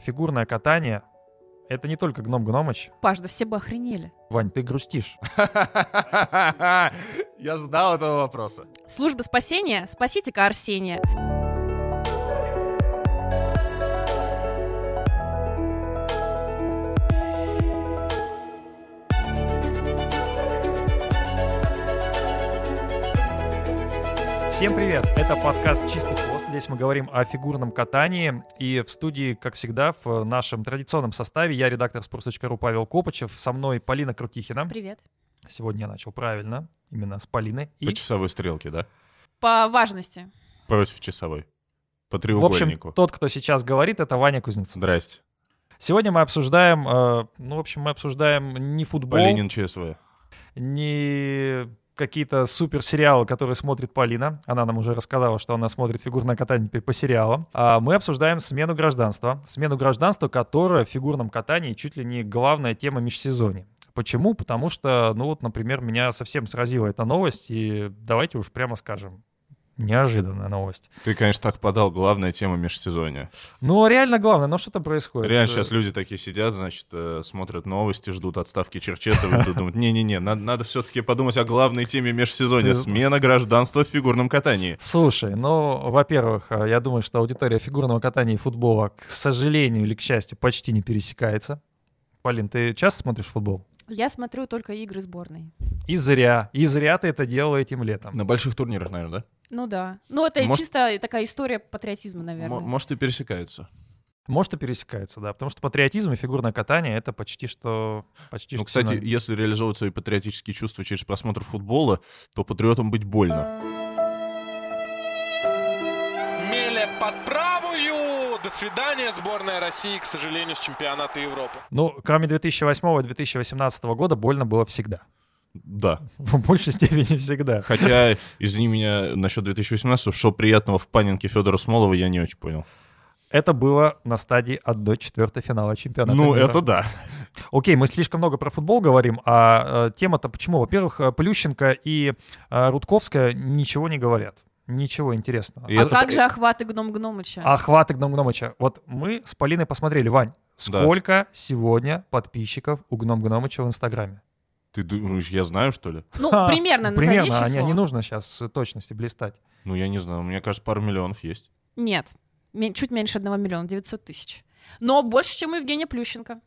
фигурное катание — это не только гном Гномыч. Паш, да все бы охренели. Вань, ты грустишь. Я ждал этого вопроса. Служба спасения, спасите-ка Арсения. Всем привет! Это подкаст «Чистый хвост». Здесь мы говорим о фигурном катании. И в студии, как всегда, в нашем традиционном составе я редактор sports.ru Павел Копачев. Со мной Полина Крутихина. Привет. Сегодня я начал правильно, именно с Полиной. По часовой стрелке, да? По важности. Против часовой. По В треугольнику. общем, тот, кто сейчас говорит, это Ваня Кузнецов. Здрасте. Сегодня мы обсуждаем, э, ну, в общем, мы обсуждаем не футбол, Полинин ЧСВ. не какие-то супер сериалы, которые смотрит Полина. Она нам уже рассказала, что она смотрит фигурное катание по сериалам. А мы обсуждаем смену гражданства. Смену гражданства, которая в фигурном катании чуть ли не главная тема межсезонья. Почему? Потому что, ну вот, например, меня совсем сразила эта новость, и давайте уж прямо скажем, неожиданная новость. Ты, конечно, так подал главная тема межсезонья. Ну, реально главное, но что там происходит? Реально сейчас люди такие сидят, значит, э, смотрят новости, ждут отставки Черчесова, и думают, не-не-не, надо, надо все-таки подумать о главной теме межсезонья. Смена гражданства в фигурном катании. Слушай, ну, во-первых, э, я думаю, что аудитория фигурного катания и футбола, к сожалению или к счастью, почти не пересекается. Полин, ты часто смотришь футбол? Я смотрю только игры сборной. И зря. И зря ты это делала этим летом. На больших турнирах, наверное, Ну да. Ну это Может- чисто такая история патриотизма, да? наверное. М- Может, и пересекается. Может, и пересекается, да. Потому что патриотизм и фигурное катание — это почти что... Почти Ну, что кстати, синоним. если реализовывать свои патриотические чувства через просмотр футбола, то патриотам быть больно. Меля под правую. До свидания, сборная России, к сожалению, с чемпионата Европы. Ну, кроме 2008 и 2018 года, больно было всегда. Да. В большей степени всегда. Хотя, извини меня, насчет 2018, что приятного в панинке Федора Смолова я не очень понял. Это было на стадии 1-4 финала чемпионата ну, мира. это да. Окей, мы слишком много про футбол говорим, а э, тема-то почему? Во-первых, э, Плющенко и э, Рудковская ничего не говорят. Ничего интересного. И а это- как же охваты гном Гномыча? Охваты Гном Гномыча. Вот мы с Полиной посмотрели, Вань, сколько сегодня подписчиков у Гном Гномыча в Инстаграме? Ты думаешь, я знаю, что ли? Ну, примерно, назови Примерно, а не, число. не нужно сейчас точности блистать. Ну, я не знаю, мне кажется, пару миллионов есть. Нет, чуть меньше одного миллиона, 900 тысяч. Но больше, чем у Евгения Плющенко.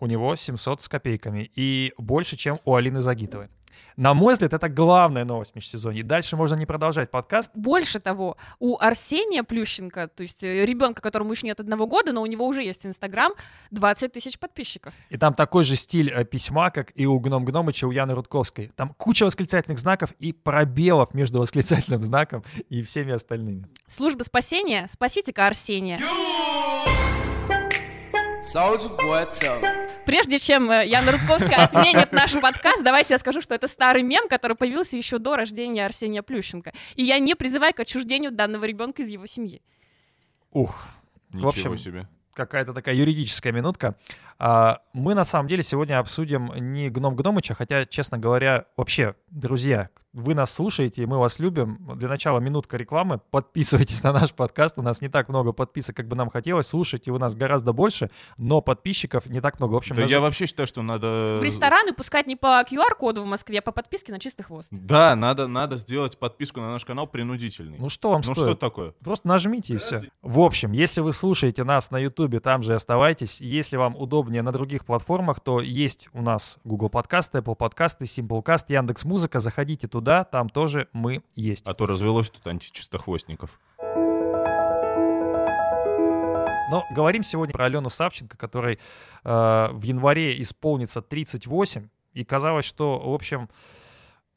У него 700 с копейками. И больше, чем у Алины Загитовой. На мой взгляд, это главная новость межсезонья. Дальше можно не продолжать подкаст. Больше того, у Арсения Плющенко, то есть э, ребенка, которому еще нет одного года, но у него уже есть Инстаграм, 20 тысяч подписчиков. И там такой же стиль э, письма, как и у Гном Гномыча, у Яны Рудковской. Там куча восклицательных знаков и пробелов между восклицательным знаком и всеми остальными. Служба спасения, спасите-ка Арсения. Me. Прежде чем э, Яна Рудковская отменит наш подкаст, давайте я скажу, что это старый мем, который появился еще до рождения Арсения Плющенко. И я не призываю к отчуждению данного ребенка из его семьи. Ух, Ничего общем, себе. какая-то такая юридическая минутка. А, Мы на самом деле сегодня обсудим не Гном Гномыча, хотя, честно говоря, вообще, друзья, вы нас слушаете, и мы вас любим. Для начала минутка рекламы. Подписывайтесь на наш подкаст. У нас не так много подписок, как бы нам хотелось. Слушайте у нас гораздо больше, но подписчиков не так много. В общем, Да наж- я вообще считаю, что надо... В рестораны пускать не по QR-коду в Москве, а по подписке на чистый хвост. Да, надо, надо сделать подписку на наш канал принудительный. ну что вам Ну, стоит? что это такое? Просто нажмите и все. В общем, если вы слушаете нас на Ютубе, там же оставайтесь. Если вам удобнее на других платформах, то есть у нас Google подкасты, Apple подкасты, Simplecast, Яндекс Музыка. Заходите туда, там тоже мы есть. А то развелось тут античистохвостников. Но говорим сегодня про Алену Савченко, которой э, в январе исполнится 38. И казалось, что, в общем,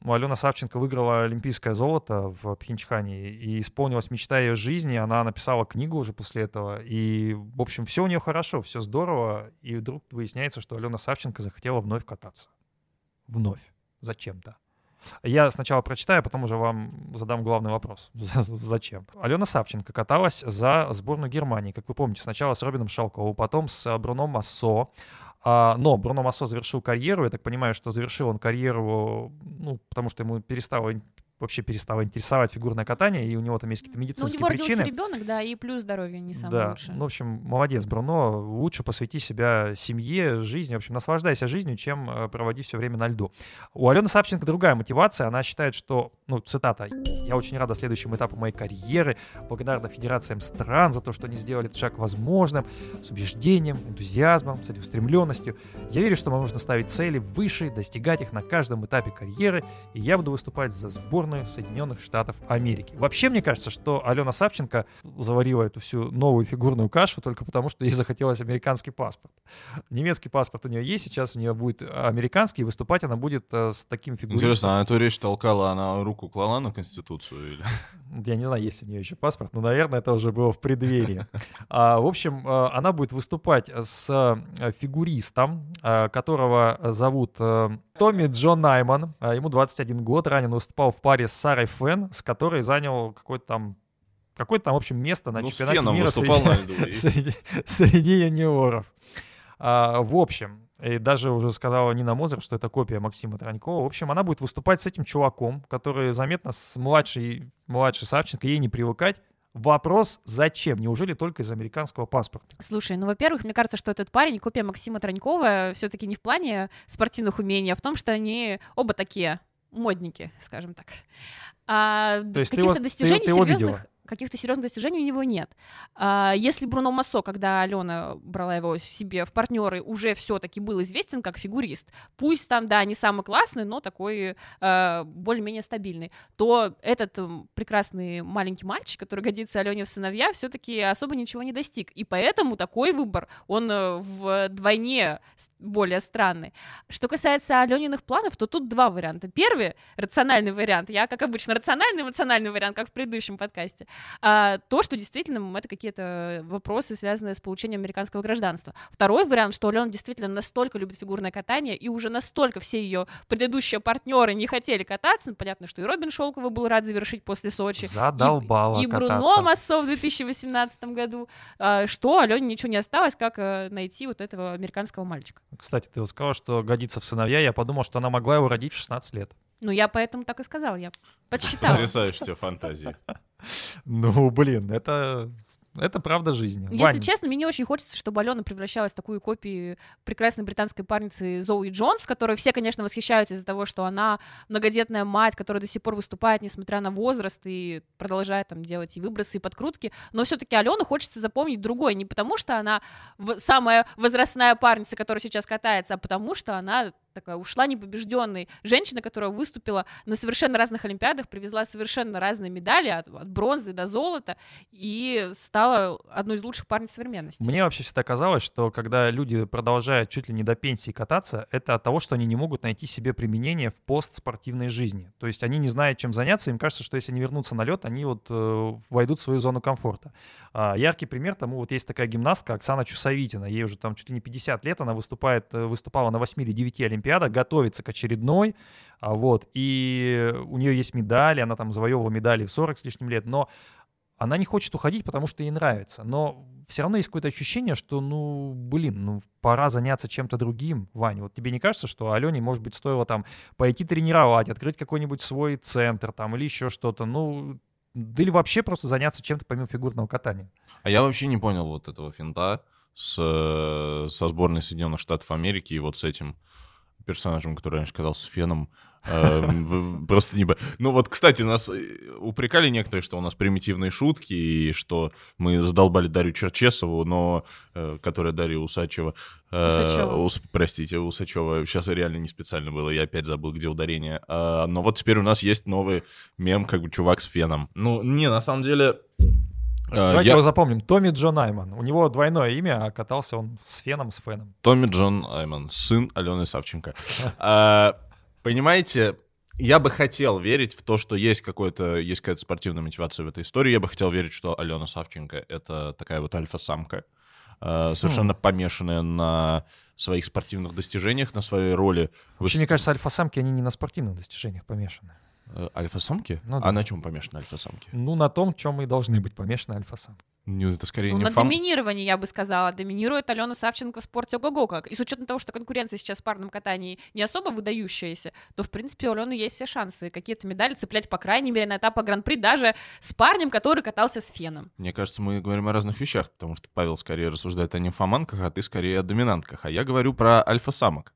Алена Савченко выиграла олимпийское золото в Пхенчхане, и исполнилась мечта ее жизни. Она написала книгу уже после этого. И, в общем, все у нее хорошо, все здорово. И вдруг выясняется, что Алена Савченко захотела вновь кататься. Вновь. Зачем-то. Я сначала прочитаю, а потом уже вам задам главный вопрос. За- Зачем? Алена Савченко каталась за сборную Германии, как вы помните, сначала с Робином Шалковым, потом с э, Бруно Массо. А, но Бруно Массо завершил карьеру, я так понимаю, что завершил он карьеру, ну, потому что ему перестало вообще перестала интересовать фигурное катание, и у него там есть какие-то Ну, у медицинские него родился причины. ребенок, да, и плюс здоровье не самое да, лучшее. ну, в общем, молодец, Бруно. Лучше посвяти себя семье, жизни. В общем, наслаждайся жизнью, чем э, проводи все время на льду. У Алены Савченко другая мотивация. Она считает, что, ну, цитата, «Я очень рада следующему этапу моей карьеры, благодарна федерациям стран за то, что они сделали этот шаг возможным, с убеждением, энтузиазмом, целеустремленностью. Я верю, что нам нужно ставить цели выше, достигать их на каждом этапе карьеры, и я буду выступать за сборную Соединенных Штатов Америки. Вообще, мне кажется, что Алена Савченко заварила эту всю новую фигурную кашу только потому, что ей захотелось американский паспорт. Немецкий паспорт у нее есть, сейчас у нее будет американский, и выступать она будет э, с таким фигуристом. Интересно, она эту речь толкала, она руку клала на Конституцию? Или... Я не знаю, есть у нее еще паспорт, но, наверное, это уже было в преддверии. А, в общем, э, она будет выступать с э, фигуристом, которого зовут Томми Джон Найман. А, Ему 21 год, ранее он выступал в паре с Сарой Фен, с которой занял какой-то там какое-то там, в общем, место на Ну, чемпионате мира выступал среди, среди, среди юниоров. А, в общем, и даже уже сказала Нина Мозер, что это копия Максима Транькова. В общем, она будет выступать с этим чуваком, который заметно с младшей, младшей Савченко, ей не привыкать. Вопрос, зачем? Неужели только из американского паспорта? Слушай, ну, во-первых, мне кажется, что этот парень, копия Максима Транькова, все-таки не в плане спортивных умений, а в том, что они оба такие модники, скажем так. А То есть каких-то его- ты- достижений ты его серьезных, видела? Каких-то серьезных достижений у него нет. А, если Бруно Массо, когда Алена брала его себе в партнеры, уже все-таки был известен как фигурист, пусть там, да, не самый классный, но такой э, более-менее стабильный, то этот прекрасный маленький мальчик, который годится Алене в сыновья, все-таки особо ничего не достиг. И поэтому такой выбор, он э, вдвойне более странный. Что касается Алениных планов, то тут два варианта. Первый, рациональный вариант, я, как обычно, рациональный, эмоциональный вариант, как в предыдущем подкасте, а, то, что действительно это какие-то вопросы, связанные с получением американского гражданства. Второй вариант, что Алена действительно настолько любит фигурное катание, и уже настолько все ее предыдущие партнеры не хотели кататься, ну, понятно, что и Робин Шелкова был рад завершить после Сочи, Задолбала и Бруно кататься. Массо в 2018 году, а, что Алене ничего не осталось, как э, найти вот этого американского мальчика. Кстати, ты вот сказала, что годится в сыновья. Я подумал, что она могла его родить в 16 лет. Ну, я поэтому так и сказала, я подсчитала. Потрясающая фантазии. Ну, блин, это, это правда жизни. Если Вань, честно, мне не очень хочется, чтобы Алена превращалась в такую копию прекрасной британской парницы Зоуи Джонс, которой все, конечно, восхищаются из-за того, что она многодетная мать, которая до сих пор выступает, несмотря на возраст, и продолжает там делать и выбросы, и подкрутки. Но все-таки Алену хочется запомнить другой, не потому что она самая возрастная парница, которая сейчас катается, а потому что она такая ушла непобежденной. Женщина, которая выступила на совершенно разных олимпиадах, привезла совершенно разные медали, от, от бронзы до золота, и стала одной из лучших парниц современности. Мне вообще всегда казалось, что когда люди продолжают чуть ли не до пенсии кататься, это от того, что они не могут найти себе применение в постспортивной жизни. То есть они не знают, чем заняться, им кажется, что если они вернутся на лед, они вот э, войдут в свою зону комфорта. А, яркий пример тому вот есть такая гимнастка Оксана Чусовитина. Ей уже там чуть ли не 50 лет, она выступает, э, выступала на 8 или 9 олимпиадах, готовится к очередной, а, вот, и у нее есть медали, она там завоевывала медали в 40 с лишним лет, но она не хочет уходить, потому что ей нравится. Но все равно есть какое-то ощущение, что, ну, блин, ну, пора заняться чем-то другим, Ваня. Вот тебе не кажется, что Алене, может быть, стоило там пойти тренировать, открыть какой-нибудь свой центр там или еще что-то, ну, да или вообще просто заняться чем-то помимо фигурного катания? А я вообще не понял вот этого финта с, э, со сборной Соединенных Штатов Америки и вот с этим персонажем, который раньше катался с Феном. Э, Просто не... б- Ну вот, кстати, нас э, упрекали некоторые, что у нас примитивные шутки, и что мы задолбали Дарью Черчесову, но... э, Которая Дарья Усачева. Усачева. Ус- Простите, Усачева. Сейчас реально не специально было, я опять забыл, где ударение. А, Но вот теперь у нас есть новый мем, как бы чувак с Феном. Ну, не, на самом деле... э, Давайте я- его запомним. Томми Джон Найман. У него двойное имя, а катался он с Феном, с Феном. Томми Джон Айман, сын Алены Савченко. А, Понимаете, я бы хотел верить в то, что есть какое-то, есть какая-то спортивная мотивация в этой истории. Я бы хотел верить, что Алена Савченко — это такая вот альфа-самка, а, совершенно помешанная на своих спортивных достижениях, на своей роли. Вообще, мне кажется, альфа-самки, они не на спортивных достижениях помешаны. Э, Альфа-самки? Ну а да. на чем помешаны альфа-самки? Ну, на том, чем и должны быть помешаны альфа-самки. Ну, это скорее Ну, не на фам... доминировании, я бы сказала, доминирует Алена Савченко в спорте ого-го как. И с учетом того, что конкуренция сейчас в парном катании не особо выдающаяся, то, в принципе, у Алены есть все шансы какие-то медали цеплять, по крайней мере, на этапах Гран-при, даже с парнем, который катался с Феном. Мне кажется, мы говорим о разных вещах, потому что Павел скорее рассуждает о нимфоманках, а ты скорее о доминантках. А я говорю про альфа-самок.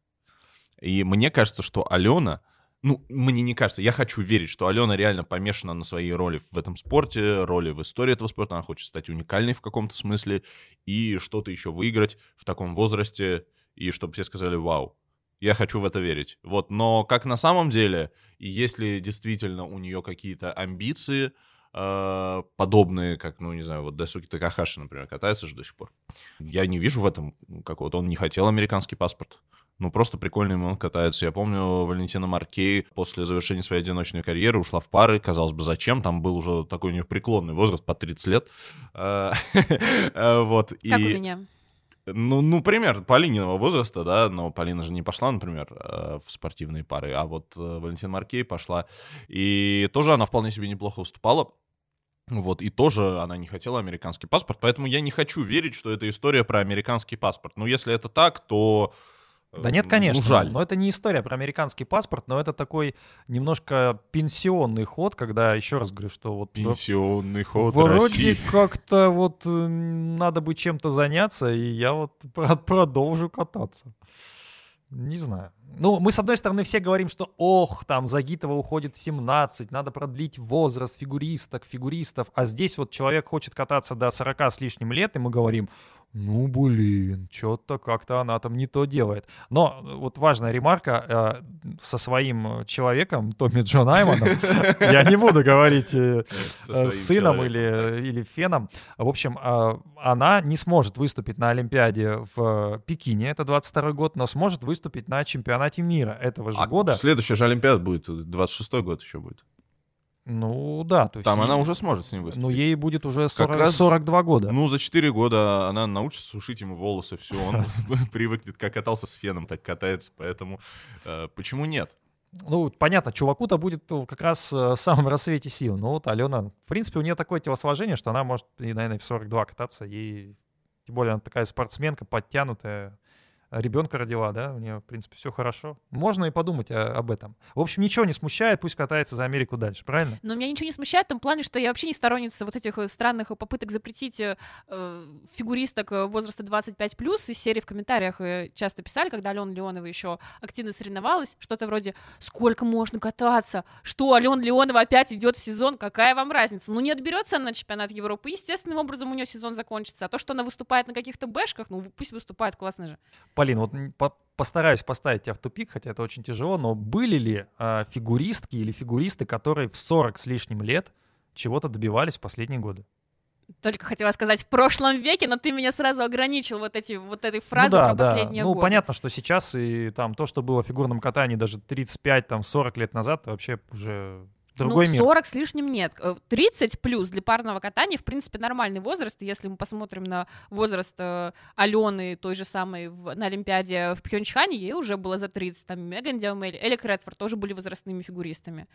И мне кажется, что Алена... Ну, мне не кажется, я хочу верить, что Алена реально помешана на своей роли в этом спорте, роли в истории этого спорта. Она хочет стать уникальной в каком-то смысле и что-то еще выиграть в таком возрасте, и чтобы все сказали «Вау». Я хочу в это верить. Вот, но как на самом деле, и если действительно у нее какие-то амбиции, э, подобные, как, ну, не знаю, вот Дайсуки Такахаши, например, катается же до сих пор. Я не вижу в этом какого-то... Он не хотел американский паспорт. Ну, просто прикольно ему он катается. Я помню, Валентина Маркей после завершения своей одиночной карьеры ушла в пары. Казалось бы, зачем? Там был уже такой у нее преклонный возраст, по 30 лет. Э, э, Вот. Как у меня. ну, ну, пример Полининого возраста, да, но Полина же не пошла, например, э, в спортивные пары, а вот э, Валентин Маркей пошла, и тоже она вполне себе неплохо выступала. Вот, и тоже она не хотела американский паспорт, поэтому я не хочу верить, что это история про американский паспорт. Ну, если это так, то... Да нет, конечно. Ну, жаль. Но это не история про американский паспорт, но это такой немножко пенсионный ход, когда, еще раз говорю, что вот... Пенсионный ход Вроде как-то вот э, надо бы чем-то заняться, и я вот про- продолжу кататься. Не знаю. Ну, мы, с одной стороны, все говорим, что ох, там Загитова уходит в 17, надо продлить возраст фигуристок, фигуристов, а здесь вот человек хочет кататься до 40 с лишним лет, и мы говорим, ну, блин, что-то как-то она там не то делает. Но э, вот важная ремарка э, со своим э, человеком, Томми Джон Аймоном, я не буду говорить э, э, сыном или, или феном. В общем, она не сможет выступить на Олимпиаде в Пекине, это 22 год, но сможет выступить на чемпионате мира этого же А года. Следующая же Олимпиада будет, 26-й год еще будет. Ну да, то есть... Там она ей- уже сможет с ним выступить. Ну ей будет уже 40 раз- 42 года. Ну, за 4 года она научится сушить ему волосы, все, он привыкнет, как катался с феном, так катается, поэтому э, почему нет? Ну, понятно, чуваку-то будет э, как раз э, в самом рассвете сил. Ну вот Алена, в принципе, у нее такое телосложение, что она может, и, наверное, в 42 кататься. И тем более она такая спортсменка, подтянутая. Ребенка родила, да, у нее, в принципе, все хорошо. Можно и подумать о- об этом. В общем, ничего не смущает, пусть катается за Америку дальше, правильно? Но меня ничего не смущает в том плане, что я вообще не сторонница вот этих э, странных попыток запретить э, э, фигуристок э, возраста 25 плюс. Из серии в комментариях э, часто писали, когда Алена Леонова еще активно соревновалась, что-то вроде «Сколько можно кататься? Что, Алена Леонова опять идет в сезон? Какая вам разница?» Ну, не отберется она на чемпионат Европы, естественным образом у нее сезон закончится. А то, что она выступает на каких-то бэшках, ну, пусть выступает, классно же. Полин, вот по- постараюсь поставить тебя в тупик, хотя это очень тяжело, но были ли а, фигуристки или фигуристы, которые в 40 с лишним лет чего-то добивались в последние годы? Только хотела сказать в прошлом веке, но ты меня сразу ограничил вот, эти, вот этой Ну фразой да, про да. последние Ну, годы. понятно, что сейчас и там то, что было в фигурном катании даже 35, там 40 лет назад, вообще уже другой ну, мир. 40 с лишним нет. Э, 30 плюс для парного катания, в принципе, нормальный возраст. Если мы посмотрим на возраст э, Алены, той же самой в- на Олимпиаде в Пхенчхане, ей уже было за 30. Там Меган Диамель, Элли Кредфорд тоже были возрастными фигуристами.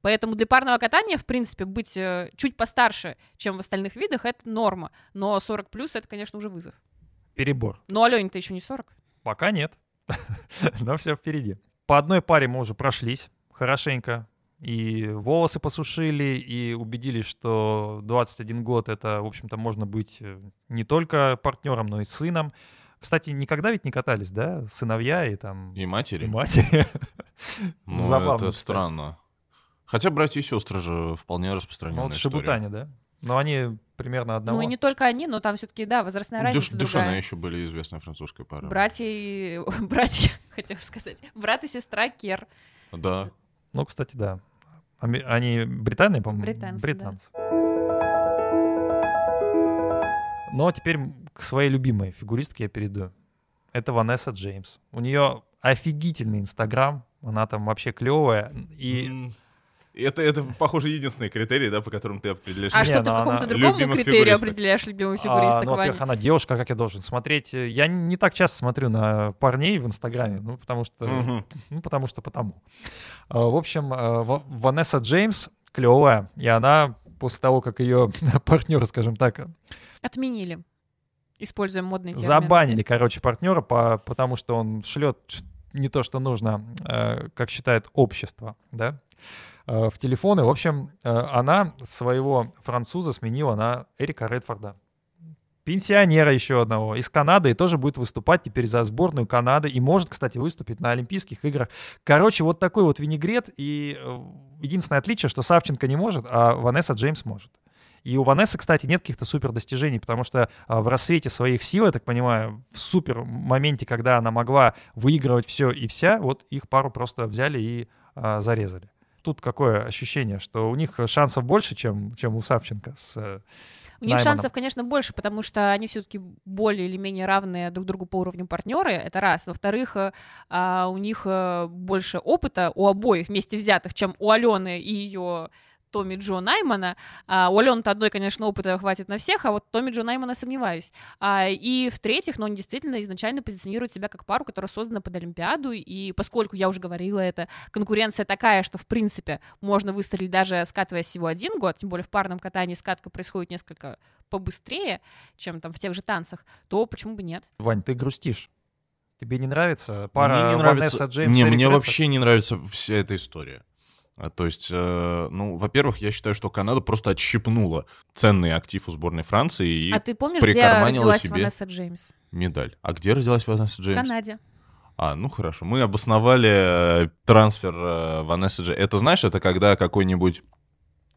Поэтому для парного катания, в принципе, быть э, чуть постарше, чем в остальных видах, это норма. Но 40 плюс это, конечно, уже вызов. Перебор. Но Алене-то еще не 40. Пока нет. Но все впереди. По одной паре мы уже прошлись хорошенько. И волосы посушили, и убедились, что 21 год это, в общем-то, можно быть э, не только партнером, но и сыном. Кстати, никогда ведь не катались, да? Сыновья и там И и матери? матери. Ну, Забавно, это кстати. странно. Хотя братья и сестры же вполне Ну, распространенная вот история. Шибутани, да? Но они примерно одного. Ну и не только они, но там все-таки, да, возрастная Дюш- разница Дюшана другая. еще были известная французская пара. Братья и... Братья, хотела сказать. Брат и сестра Кер. Да. Ну, кстати, да. Они британные, по-моему? Британцы, да. Но теперь к своей любимой фигуристке я перейду. Это Ванесса Джеймс. У нее офигительный инстаграм. Она там вообще клевая. И М, Это, это, похоже, единственный критерий, да, по которым ты определяешь. А Не, что ну ты по она какому-то другому критерию определяешь любимого а, фигуриста, ну, во-первых, она девушка, как я должен смотреть. Я не так часто смотрю на парней в инстаграме, ну, потому что, Мгм. ну, потому что потому. А, В общем, Ва- Ванесса Джеймс клевая, и она после того, как ее партнеры, скажем так, Отменили. Используя модный термин. забанили, короче, партнера, по, потому что он шлет не то, что нужно, как считает общество, да, в телефоны. В общем, э, она своего француза сменила на Эрика Редфорда. Пенсионера еще одного из Канады и тоже будет выступать теперь за сборную Канады и может, кстати, выступить на Олимпийских играх. Короче, вот такой вот винегрет и э, единственное отличие, что Савченко не может, а Ванесса Джеймс может. И у Ванессы, кстати, нет каких-то супер достижений, потому что в рассвете своих сил, я так понимаю, в супер моменте, когда она могла выигрывать все и вся, вот их пару просто взяли и а, зарезали. Тут какое ощущение, что у них шансов больше, чем, чем у Савченко с э, У них Найманом. шансов, конечно, больше, потому что они все-таки более или менее равные друг другу по уровню партнеры. Это раз. Во-вторых, э, а, у них э, больше опыта у обоих вместе взятых, чем у Алены и ее Томми Джо Наймана. А, у Алены-то одной, конечно, опыта хватит на всех, а вот Томми Джо Наймана сомневаюсь. А, и в-третьих, ну, они действительно изначально позиционируют себя как пару, которая создана под Олимпиаду, и поскольку, я уже говорила это, конкуренция такая, что, в принципе, можно выстрелить даже скатываясь всего один год, тем более в парном катании скатка происходит несколько побыстрее, чем там в тех же танцах, то почему бы нет? Вань, ты грустишь. Тебе не нравится пара мне не нравится. Ванесса Джеймс? не, мне вообще не нравится вся эта история. А, То есть, э, ну, во-первых, я считаю, что Канада просто отщипнула ценный актив у сборной Франции и а ты помнишь, где родилась себе Ванесса Джеймс? медаль. А где родилась Ванесса В Джеймс? Канаде. А, ну хорошо. Мы обосновали э, трансфер э, Ванессы Джеймс. Это, знаешь, это когда какой-нибудь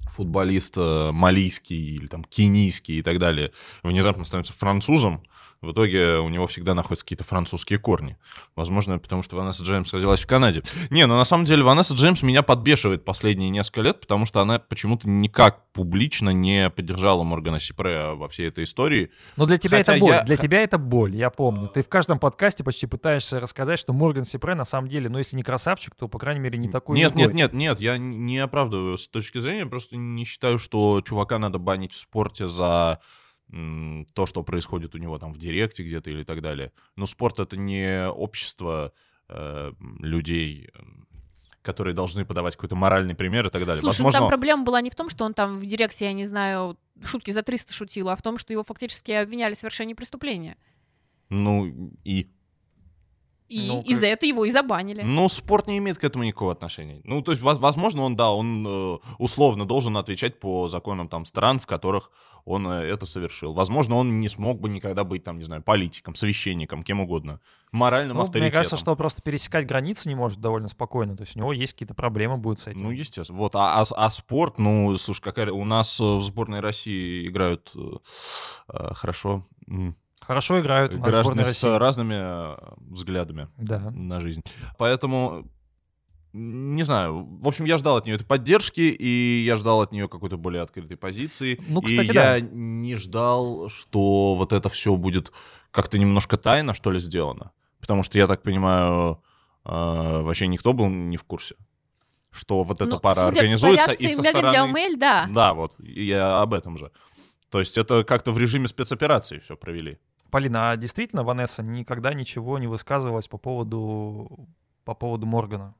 футболист малийский или там кенийский и так далее внезапно становится французом, в итоге у него всегда находятся какие-то французские корни. Возможно, потому что Ванесса Джеймс родилась в Канаде. Не, ну на самом деле Ванесса Джеймс меня подбешивает последние несколько лет, потому что она почему-то никак публично не поддержала Моргана Сипре во всей этой истории. Но для тебя Хотя это боль. я- Для тебя это боль, я помню. Ты в каждом подкасте почти пытаешься рассказать, что Морган Сипре на самом деле, ну если не красавчик, то, по крайней мере, не такой Нет, изгой. нет, нет, нет, я не оправдываю с точки зрения, просто не считаю, что чувака надо банить в спорте за то, что происходит у него там в директе где-то или так далее. Но спорт это не общество э, людей, которые должны подавать какой-то моральный пример и так далее. Слушай, ну Возможно, там проблема была не в том, что он там в директе, я не знаю, шутки за 300 шутил, а в том, что его фактически обвиняли в совершении преступления. ну и И, Ну, и как- за это его и забанили. Ну, спорт не имеет к этому никакого отношения. Ну, то есть, воз- возможно, он, да, он э, условно должен отвечать по законам там стран, в которых он э, это совершил. Возможно, он не смог бы никогда быть, там, не знаю, политиком, священником, кем угодно. Моральным Ну, авторитетом. мне кажется, что он просто пересекать границы не может довольно спокойно. То есть у него есть какие-то проблемы будут с этим. Ну, естественно. Вот, а, а а спорт, ну, слушай, какая... у нас э, в сборной России играют э, э, хорошо Хорошо играют у нас граждане с России. разными взглядами. Да. на жизнь. Поэтому не знаю. В общем, я ждал от нее этой поддержки, и я ждал от нее какой-то более открытой позиции. Ну, кстати, и да. я не ждал, что вот это все будет как-то немножко тайно, что ли, сделано. Потому что, я так понимаю, э, вообще никто был не в курсе, что вот эта Ну, пара судя по организуется, и со стороны... Диалмель, да. Да, вот, я об этом же. То есть это как-то в режиме спецоперации все провели. Полина, а действительно Ванесса никогда ничего не высказывалась по поводу, по поводу Моргана?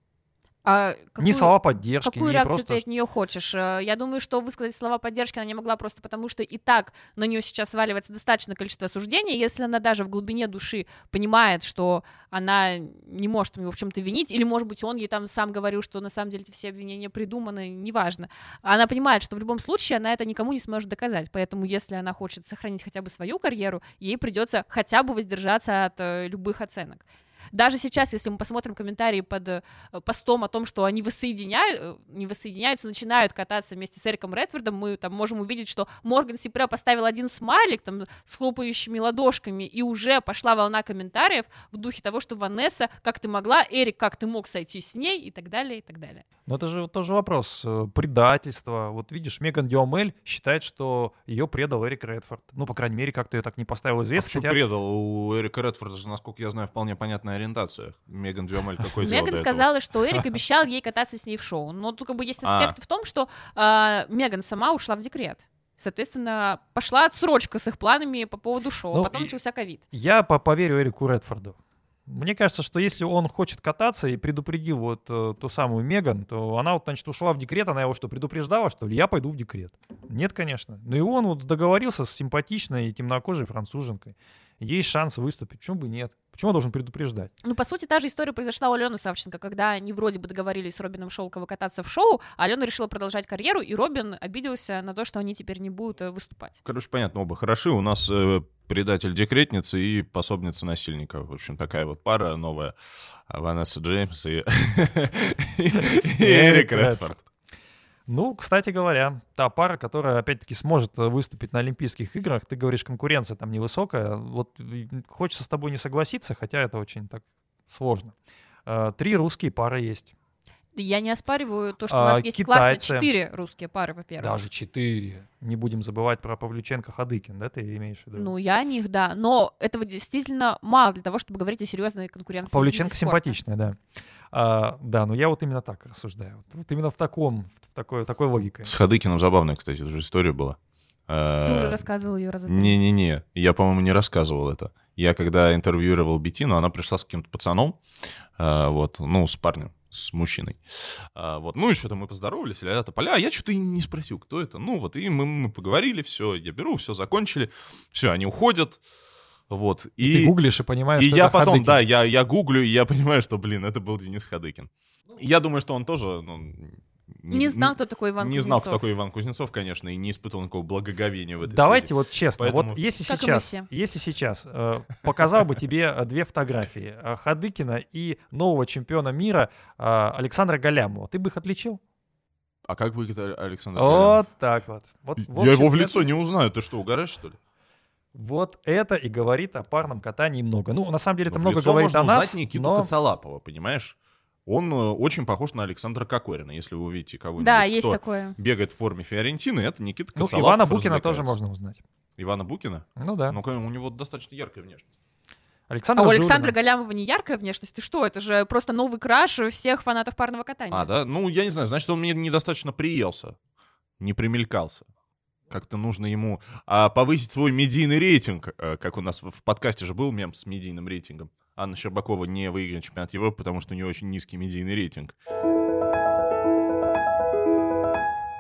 А какую- слова поддержки, Какую реакцию просто... ты от нее хочешь? Э, Я думаю, что высказать слова поддержки она не могла просто потому, что и так на нее сейчас сваливается достаточное количество осуждений. Если она даже в глубине души понимает, что она не может его в чем-то винить, или, может быть, он ей там сам говорил, что на самом деле эти все обвинения придуманы, неважно. Она понимает, что в любом случае она это никому не сможет доказать. Поэтому, если она хочет сохранить хотя бы свою карьеру, ей придется хотя бы воздержаться от э, любых оценок. Даже сейчас, если мы посмотрим комментарии под э, постом о том, что они воссоединяют, э, не воссоединяются, начинают кататься вместе с Эриком Редфордом, мы там можем увидеть, что Морган Сипре поставил один смайлик там с хлопающими ладошками, и уже пошла волна комментариев в духе того, что Ванесса, как ты могла, Эрик, как ты мог сойти с ней, и так далее, и так далее. Но это же тоже вопрос э, предательства. Вот видишь, Меган Диомель считает, что ее предал Эрик Редфорд. Ну, по крайней мере, как-то ее так не поставил в А хотя- предал? У Эрика Редфорда же, насколько я знаю, вполне понятная ориентация. Меган Дюамель какой Меган сказала, что Эрик обещал ей кататься с ней в шоу. Но тут как бы есть А. аспект в том, что э, Меган сама ушла в декрет. Соответственно, пошла отсрочка с их планами по поводу шоу. Ну, Потом начался ковид. Я по- поверю Эрику Редфорду. Мне кажется, что если он хочет кататься и предупредил вот э, ту самую Меган, то она вот, значит, ушла в декрет, она его что, предупреждала, что ли? Я пойду в декрет. Нет, конечно. Ну и он вот договорился с симпатичной и темнокожей француженкой. Есть шанс выступить. Почему бы нет? Почему он должен предупреждать? Ну, по сути, та же история произошла у Алены Савченко, когда они вроде бы договорились с Робином Шелково кататься в шоу, а Алена решила продолжать карьеру, и Робин обиделся на то, что они теперь не будут э, выступать. Короче, понятно, оба хороши. У нас э, предатель декретницы и пособница насильника. В общем, такая вот пара новая. Ванесса Джеймс и, и Эрик Редфорд. Ну, кстати говоря, та пара, которая, опять-таки, сможет э, выступить на Олимпийских играх, ты говоришь, конкуренция там невысокая, вот хочется с тобой не согласиться, хотя это очень так сложно. Э, Три русские пары есть. Я не оспариваю то, что у А, нас есть классно китайцы. четыре русские пары, во-первых. Даже четыре. Не будем забывать про Павлюченко Ходыкин, да, ты имеешь в виду? Ну, я о них, да. Но этого действительно мало для того, чтобы говорить о серьезной конкуренции. Павлюченко симпатичная, да. А, да, но я вот именно так рассуждаю. Вот, вот именно в таком, в такой, такой логикой. С Хадыкиным забавная, кстати, тоже история была. Ты уже Э, рассказывал ее раза. Не-не-не, я, по-моему, не рассказывал это. Я когда интервьюировал Бетину, она пришла с каким-то пацаном, э, вот, ну, с парнем, с мужчиной. А, вот, ну и что-то мы поздоровались, ля то поля, а я что-то и не спросил, кто это. Ну вот, и мы, мы поговорили, все, я беру, все закончили, все, они уходят, вот. И, Ты гуглишь и понимаешь, и что я это потом, Ходыкин. да, я, я гуглю, и я понимаю, что, блин, это был Денис Хадыкин. Я думаю, что он тоже, ну, Не знал, кто такой Иван не знал, кто Кузнецов. такой Иван Кузнецов, конечно, и не испытывал никакого благоговения в этой Давайте связи. вот честно, Поэтому- вот если Как сейчас, если сейчас э, показал бы тебе э, две фотографии э, Хадыкина и нового чемпиона мира э, Александра Галямова, ты бы их отличил? А как выглядит А- Александр Галямов? Вот так вот. вот в Я его общем, в это- лицо не узнаю. Ты что, угораешь, что ли? Вот это и говорит о парном катании много. Ну, на самом деле, это в много говорит можно о нас, узнать Никиту но... Коцалапова, понимаешь? Он э, очень похож на Александра Кокорина. Если вы увидите кого-нибудь, Да, есть кто такое. бегает в форме Фиорентины, это Никита Ну, Коцалапов. Ивана Букина тоже можно узнать. Ивана Букина? Ну да. Ну, у него достаточно яркая внешность. Александр А у. Александра Галямова не яркая внешность? Ты что, это же просто новый краш всех фанатов парного катания. А, да? Ну, я не знаю, значит, он мне недостаточно приелся. Не примелькался. Как-то нужно ему а, повысить свой медийный рейтинг, э, как у нас в в подкасте же был мем с медийным рейтингом. Анна Щербакова не выиграет чемпионат Европы, потому что у нее очень низкий медийный рейтинг.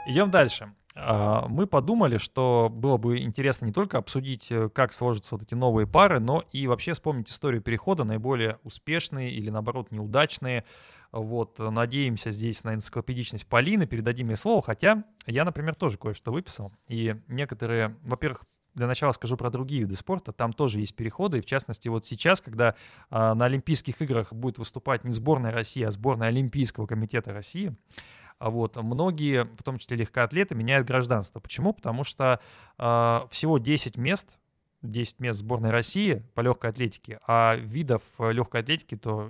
Идем дальше. А, Мы подумали, что было бы интересно не только обсудить, э, как сложатся вот эти новые пары, но и вообще вспомнить историю перехода, наиболее успешные или, наоборот, неудачные. Вот, надеемся здесь на энциклопедичность Полины, передадим ей слово, хотя я, например, тоже кое-что выписал. И некоторые, во-первых, для начала скажу про другие виды спорта. Там тоже есть переходы. И в частности, вот сейчас, когда а, на Олимпийских играх будет выступать не сборная России, а сборная Олимпийского комитета России, а вот многие, в том числе легкоатлеты, меняют гражданство. Почему? Потому что а, всего 10 мест, 10 мест сборной России по легкой атлетике, а видов э, легкой атлетики то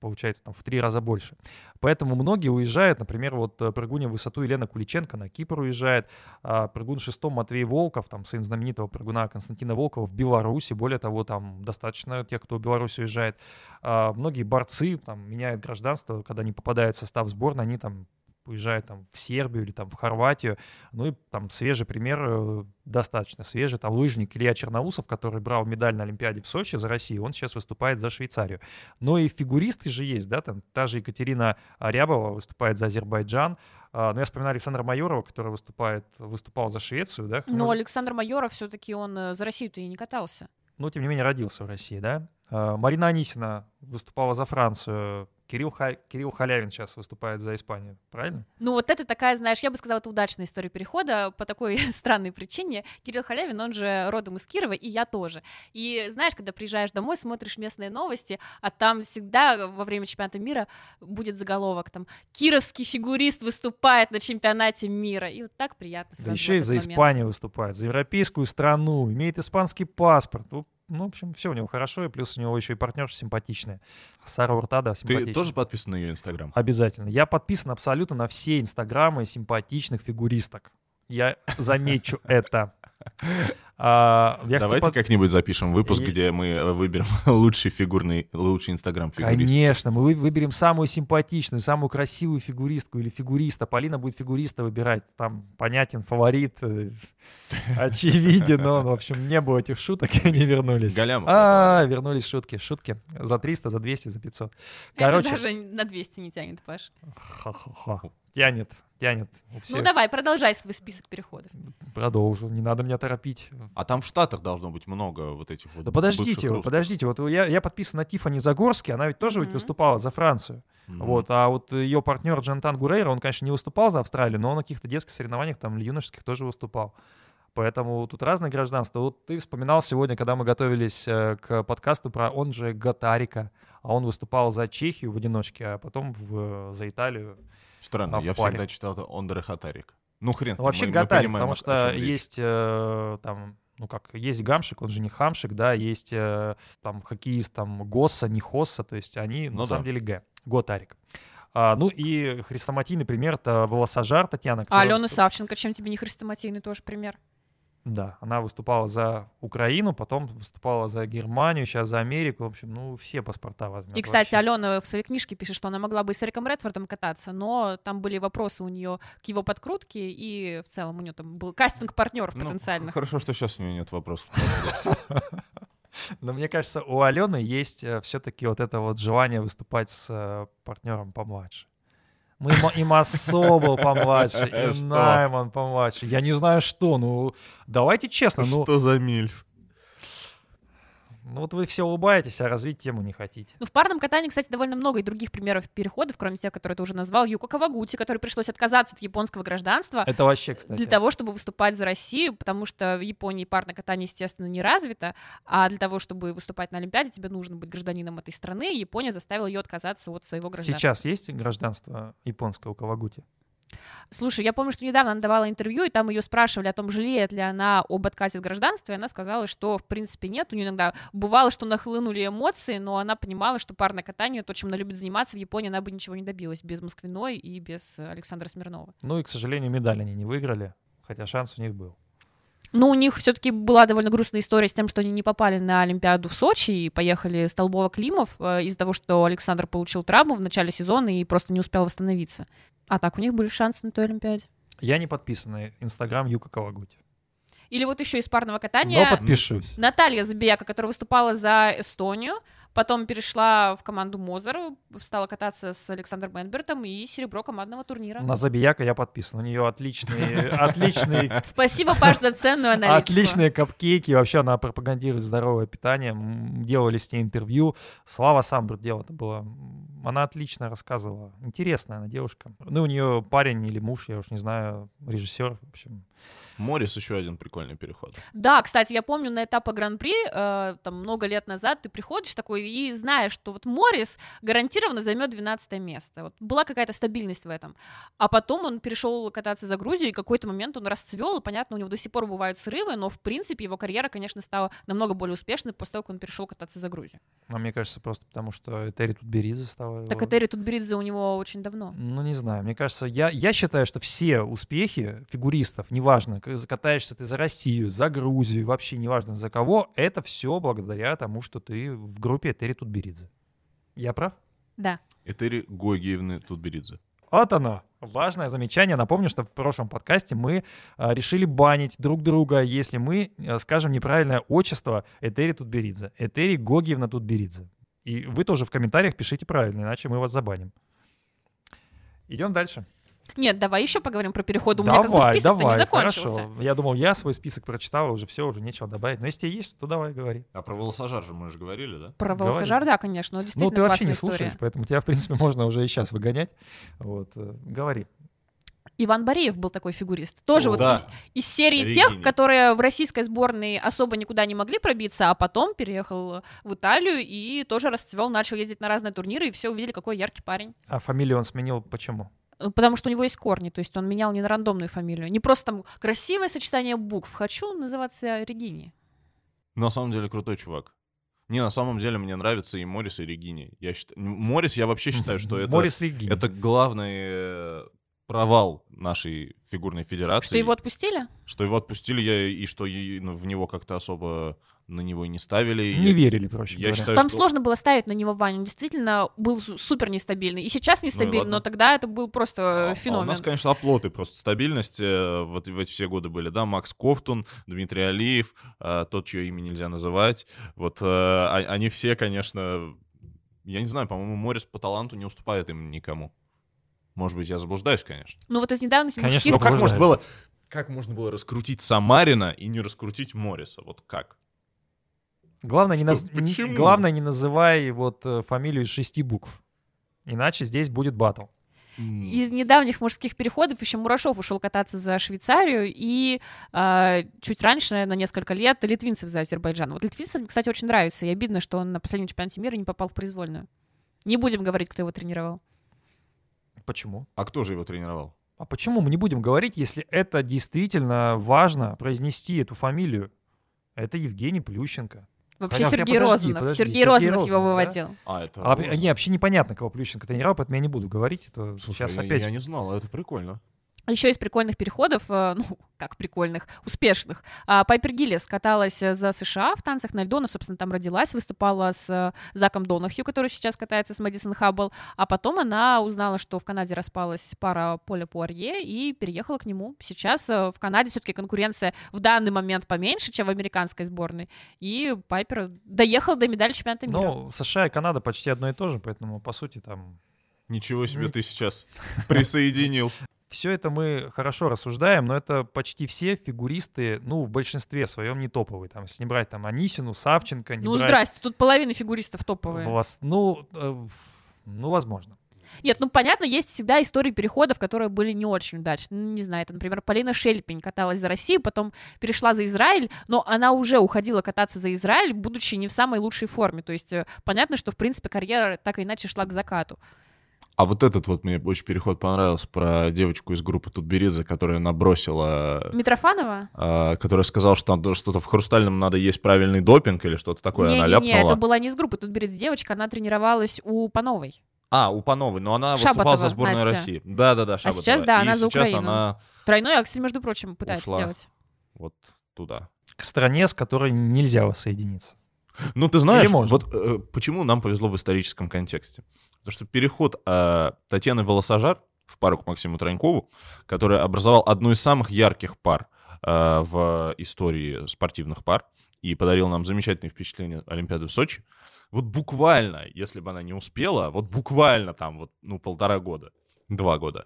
получается там в три раза больше. Поэтому многие уезжают, например, вот э, прыгунья в высоту Елена Куличенко на Кипр уезжает, а прыгун шестом Матвей Волков, там сын знаменитого прыгуна Константина Волкова в Беларуси, более того, там достаточно тех, кто в Беларусь уезжает. А многие борцы там меняют гражданство, когда они попадают в состав сборной, они там уезжают там в Сербию или там в Хорватию. Ну и там свежий пример, э, достаточно свежий, там лыжник Илья Черноусов, который брал медаль на Олимпиаде в Сочи за Россию, он сейчас выступает за Швейцарию. Но и фигуристы же есть, да, там та же Екатерина Рябова выступает за Азербайджан. А, ну, я вспоминаю Александра Майорова, который выступает, выступал за Швецию, да. Но Может, Александр Майоров все-таки он э, за Россию-то и не катался. но тем не менее родился в России, да. А, Марина Анисина выступала за Францию. Кирилл, Ха- Кирилл Халявин сейчас выступает за Испанию, правильно? Ну вот это такая, знаешь, я бы сказала, это удачная история перехода по такой странной причине. Кирилл Халявин, он же родом из Кирова, и я тоже. И знаешь, когда приезжаешь домой, смотришь местные новости, а там всегда во время чемпионата мира будет заголовок там «Кировский фигурист выступает на чемпионате мира». И вот так приятно Да еще и за момент. Испанию выступает, за европейскую страну, имеет испанский паспорт. Ну, ну, в общем, все у него хорошо, и плюс у него еще и партнерша симпатичная. Сара Уртада Ты симпатичная. тоже подписан на ее инстаграм? Обязательно. Я подписан абсолютно на все инстаграмы симпатичных фигуристок. Я замечу это. А, я, Давайте кстати, как-нибудь запишем выпуск, И- где мы выберем лучший фигурный, лучший инстаграм фигурист. Конечно, мы вы- выберем самую симпатичную, самую красивую фигуристку или фигуриста. Полина будет фигуриста выбирать. Там понятен фаворит, э, очевиден, но, в общем, не было этих шуток, и они вернулись. Галямов. А, вернулись шутки, шутки. За 300, за 200, за 500. Короче, Это даже на 200 не тянет, Паш. ха-ха-ха. Тянет, тянет. Ну давай, продолжай свой список переходов. Продолжу, не надо меня торопить. А там в Штатах должно быть много вот этих вот Да подождите, русских. подождите, вот я, я подписан на Тифани Загорски, она ведь тоже ведь Мгм. выступала за Францию. Мгм. Вот, а вот ее партнер Джентан Гурейра, он, конечно, не выступал за Австралию, но он на каких-то детских соревнованиях, там, или юношеских тоже выступал. Поэтому тут разные гражданства. Вот ты вспоминал сегодня, когда мы готовились э, к подкасту про он же Гатарика, а он выступал за Чехию в одиночке, а потом в, за Италию. Странно, а я паре. всегда читал это Ондре Хатарик. Ну, хрен с ним, вообще мы- мы Гатарик, понимаем, потому что есть э, там, ну как, есть гамшик, он же не хамшик, да, есть э, там хоккеист, там Госса, не Хосса, то есть они Ну на самом да. деле Г, Готарик. А, ну и хрестоматийный пример это волосожар Татьяна. А Алена выступ- Савченко, чем тебе не хрестоматийный тоже пример? Да, она выступала за Украину, потом выступала за Германию, сейчас за Америку. В общем, ну все паспорта возьмет. И, кстати, вообще. Алена в своей книжке пишет, что она могла бы и с Эриком Редфордом кататься, но там были вопросы у нее к его подкрутке, и в целом у нее там был кастинг партнеров Ну, потенциальных. Хорошо, что сейчас у нее нет вопросов. Но мне кажется, у Алены есть все-таки вот это вот желание выступать с э, партнером помладше. Ну, им, особо помладше, и? Найман помладше. Я не знаю, что. Ну, давайте честно. Ну, Что за мильф? Ну, вот вы все улыбаетесь, а развить тему не хотите. Ну, в парном катании, кстати, довольно много и других примеров переходов, кроме тех, которые ты уже назвал. Юко Кавагути, который пришлось отказаться от японского гражданства Это вообще, кстати. для того, чтобы выступать за Россию, потому что в Японии парное катание, естественно, не развито, а для того, чтобы выступать на Олимпиаде, тебе нужно быть гражданином этой страны, и Япония заставила ее отказаться от своего гражданства. Сейчас есть гражданство японское у Кавагути? Слушай, я помню, что недавно она давала интервью, и там ее спрашивали о том, жалеет ли она об отказе от гражданства, и она сказала, что в принципе нет. У нее иногда бывало, что нахлынули эмоции, но она понимала, что парное катание, то, чем она любит заниматься, в Японии она бы ничего не добилась без Москвиной и без Александра Смирнова. Ну и, к сожалению, медаль они не выиграли, хотя шанс у них был. Ну, у них все-таки была довольно грустная история с тем, что они не попали на Олимпиаду в Сочи и поехали Столбова-Климов э, из-за того, что Александр получил травму в начале сезона и просто не успел восстановиться. А так у них были шансы на той Олимпиаде. Я не подписан на Инстаграм Юка Кавагути. Или вот еще из парного катания. Но подпишусь. Наталья Забияка, которая выступала за Эстонию, потом перешла в команду Мозер, стала кататься с Александром Бенбертом и серебро командного турнира. На Забияка я подписан. У нее отличный, отличный Спасибо, Паш, за ценную аналитику. Отличные капкейки. Вообще она пропагандирует здоровое питание. Делали с ней интервью. Слава Самбр дело это было. Она отлично рассказывала. Интересная она девушка. Ну, у нее парень или муж, я уж не знаю, режиссер. В общем, Морис еще один прикольный переход. Да, кстати, я помню на этапе Гран-при, э, там много лет назад, ты приходишь такой и знаешь, что вот Моррис гарантированно займет 12 место. Вот была какая-то стабильность в этом. А потом он перешел кататься за Грузию, и какой-то момент он расцвел, и понятно, у него до сих пор бывают срывы, но в принципе его карьера, конечно, стала намного более успешной после того, как он перешел кататься за Грузию. но мне кажется, просто потому что Этери Тутберидзе стала... Так Этери Тутберидзе у него очень давно. Ну, не знаю. Мне кажется, я, я считаю, что все успехи фигуристов, неважно, катаешься ты за Россию, за Грузию, вообще неважно за кого, это все благодаря тому, что ты в группе Этери Тутберидзе. Я прав? Да. Этери Гогиевны Тутберидзе. Вот оно. Важное замечание. Напомню, что в прошлом подкасте мы а, решили банить друг друга, если мы а, скажем неправильное отчество Этери Тутберидзе. Этери Гогиевна Тутберидзе. И вы тоже в комментариях пишите правильно, иначе мы вас забаним. Идем дальше. Нет, давай еще поговорим про переход. У меня как бы давай, список-то давай, не закончился. хорошо. Я думал, я свой список прочитал, уже все, уже нечего добавить. Но если тебе есть, то давай, говори. А про волосожар же мы же говорили, да? Про волосожар, да, конечно, но Ну, действительно ты вообще не история. слушаешь, поэтому тебя, в принципе, можно уже и сейчас выгонять. Вот, э, говори. Иван Бореев был такой фигурист. Тоже О, вот да. из, из серии Регини. тех, которые в российской сборной особо никуда не могли пробиться, а потом переехал в Италию и тоже расцвел, начал ездить на разные турниры, и все увидели, какой яркий парень. А фамилию он сменил почему? Э, Потому что у него есть корни, то есть он менял не на рандомную фамилию. Не просто там красивое сочетание букв. Хочу называться Регини. На самом деле крутой чувак. Не, на самом деле мне нравится и Морис, и Регини. Я считаю... Морис, я вообще считаю, что это... Морис Регини. Это главный, э, провал нашей фигурной федерации. Что его отпустили? Что его отпустили, я, и что и, ну, в него как-то особо на него и не ставили. Не я, верили, проще я говоря. считаю, Там что- сложно было ставить на него Ваню. Он действительно был су- супер нестабильный. И сейчас нестабильный, ладно. но тогда это был просто А- а феномен. у нас, конечно, оплоты просто стабильности э, вот в эти все годы были, да, Макс Ковтун, Дмитрий Алиев, э, тот, чье имя нельзя называть, вот э, а- они все, конечно, я не знаю, по-моему, Морис по таланту не уступает им никому. Может быть, я заблуждаюсь, конечно. Ну вот из недавних Конечно, мужских... Но как можно было, как можно было раскрутить Самарина и не раскрутить Мориса? Вот как? Главное, не, Что? наз- не- Почему? главное, не называй вот э, фамилию из шести букв. Иначе здесь будет батл. Из недавних мужских переходов еще Мурашов ушел кататься за Швейцарию, и э, чуть раньше, на несколько лет, Литвинцев за Азербайджан. Вот Литвинцев, кстати, очень нравится, и обидно, что он на последнем чемпионате мира не попал в произвольную. Не будем говорить, кто его тренировал. Почему? А кто же его тренировал? А почему мы не будем говорить, если это действительно важно произнести эту фамилию? Это Евгений Плющенко. Вообще Хотя, Сергей подожди, Розанов. подожди, Сергей Сергей Розанов его Розанов, да? выводил. А, это... А, Розанов. не, вообще непонятно, кого Плющенко тренировал, поэтому я не буду говорить. Это Слушай, сейчас я, опять... я не знал, это прикольно. Еще из прикольных переходов, э, ну, как прикольных, успешных. А, Пайпер Гиллис каталась э, за США в танцах на льду, она, собственно, там родилась, выступала с э, Заком Донахью, который сейчас катается с Мэдисон Хаббл, а потом она узнала, что в Канаде распалась пара Поля Пуарье и переехала к нему. Сейчас в Канаде все-таки конкуренция в данный момент поменьше, чем в американской сборной, и Пайпер доехала до медали чемпионата мира. Ну, США и Канада почти одно и то же, поэтому, по сути, там... Ничего себе ты сейчас присоединил. Все это мы хорошо рассуждаем, но это почти все фигуристы, ну, в большинстве своем не топовые. Там, если не брать там Анисину, Савченко, не ну, брать... здрасте, тут половина фигуристов топовые. Вас, ну, э, ну, возможно. Нет, ну понятно, есть всегда истории переходов, которые были не очень удачные. Ну, не знаю, это, например, Полина Шельпень каталась за Россию, потом перешла за Израиль, но она уже уходила кататься за Израиль, будучи не в самой лучшей форме. То есть э, понятно, что, в принципе, карьера так или иначе шла к закату. А вот этот вот мне очень переход понравился про девочку из группы Тутберидзе, которая набросила, Митрофанова? а, которая сказала, что там что-то в хрустальном надо есть правильный допинг или что-то такое, она Не-не-не, ляпнула. это была не из группы, тут берет девочка, она тренировалась у Пановой. А, у Пановой, но она Шабатова выступала за сборную Настя. России. Да-да-да, Шабатова. сейчас, да, И она за сейчас Украину. она Тройной аксель, между прочим, пытается Ушла. сделать. вот туда. К стране, с которой нельзя воссоединиться. Ну, ты знаешь, вот э, почему нам повезло в историческом контексте? Потому что переход э, Татьяны Волосожар в пару к Максиму Тронькову, который образовал одну из самых ярких пар э, в истории спортивных пар и подарил нам замечательные впечатления Олимпиады в Сочи. Вот буквально, если бы она не успела, вот буквально там вот, ну, полтора года, два года,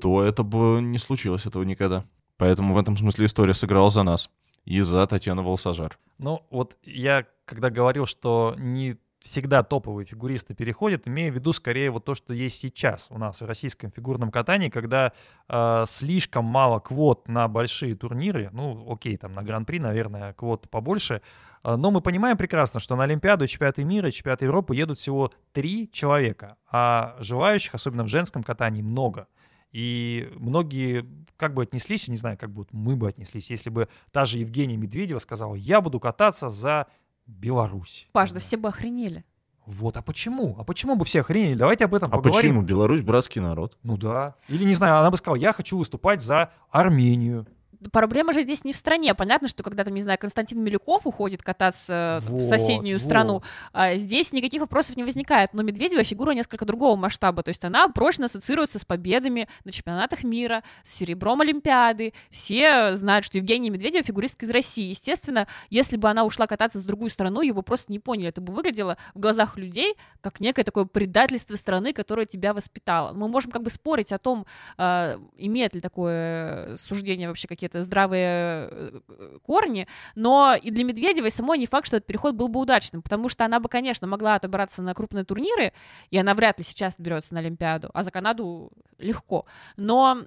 то это бы не случилось этого никогда. Поэтому в этом смысле история сыграла за нас и за Татьяну Волосожар. Ну, вот я, когда говорил, что не всегда топовые фигуристы переходят, имею в виду скорее вот то, что есть сейчас у нас в российском фигурном катании, когда э, слишком мало квот на большие турниры, ну, окей, там на Гран-при, наверное, квот побольше, э, но мы понимаем прекрасно, что на Олимпиаду, чемпионаты мира чемпионаты Европы едут всего три человека, а желающих, особенно в женском катании, много. И многие как бы отнеслись, не знаю, как бы мы бы отнеслись, если бы та же Евгения Медведева сказала, я буду кататься за Беларусь. Паш, да все бы охренели. Вот, а почему? А почему бы все охренели? Давайте об этом А поговорим. почему? Беларусь братский народ. Ну да. Или, не знаю, она бы сказала, я хочу выступать за Армению. Проблема же здесь не в стране. Понятно, что когда там, не знаю, Константин Милюков уходит кататься в Вот, соседнюю вот. страну, а, здесь никаких вопросов не возникает. Но Медведева фигура несколько другого масштаба. То есть она прочно ассоциируется с победами на чемпионатах мира, с серебром Олимпиады. Все знают, что Евгения Медведева фигуристка из России. Естественно, если бы она ушла кататься в другую страну, его просто не поняли. Это бы выглядело в глазах людей как некое такое предательство страны, которая тебя воспитала. Мы можем как бы спорить о том, а, имеет ли такое суждение вообще какие-то здравые э, корни, но и для Медведевой самой не факт, что этот переход был бы удачным, потому что она бы, конечно, могла отобраться на крупные турниры, и она вряд ли сейчас берется на Олимпиаду, а за Канаду легко. Но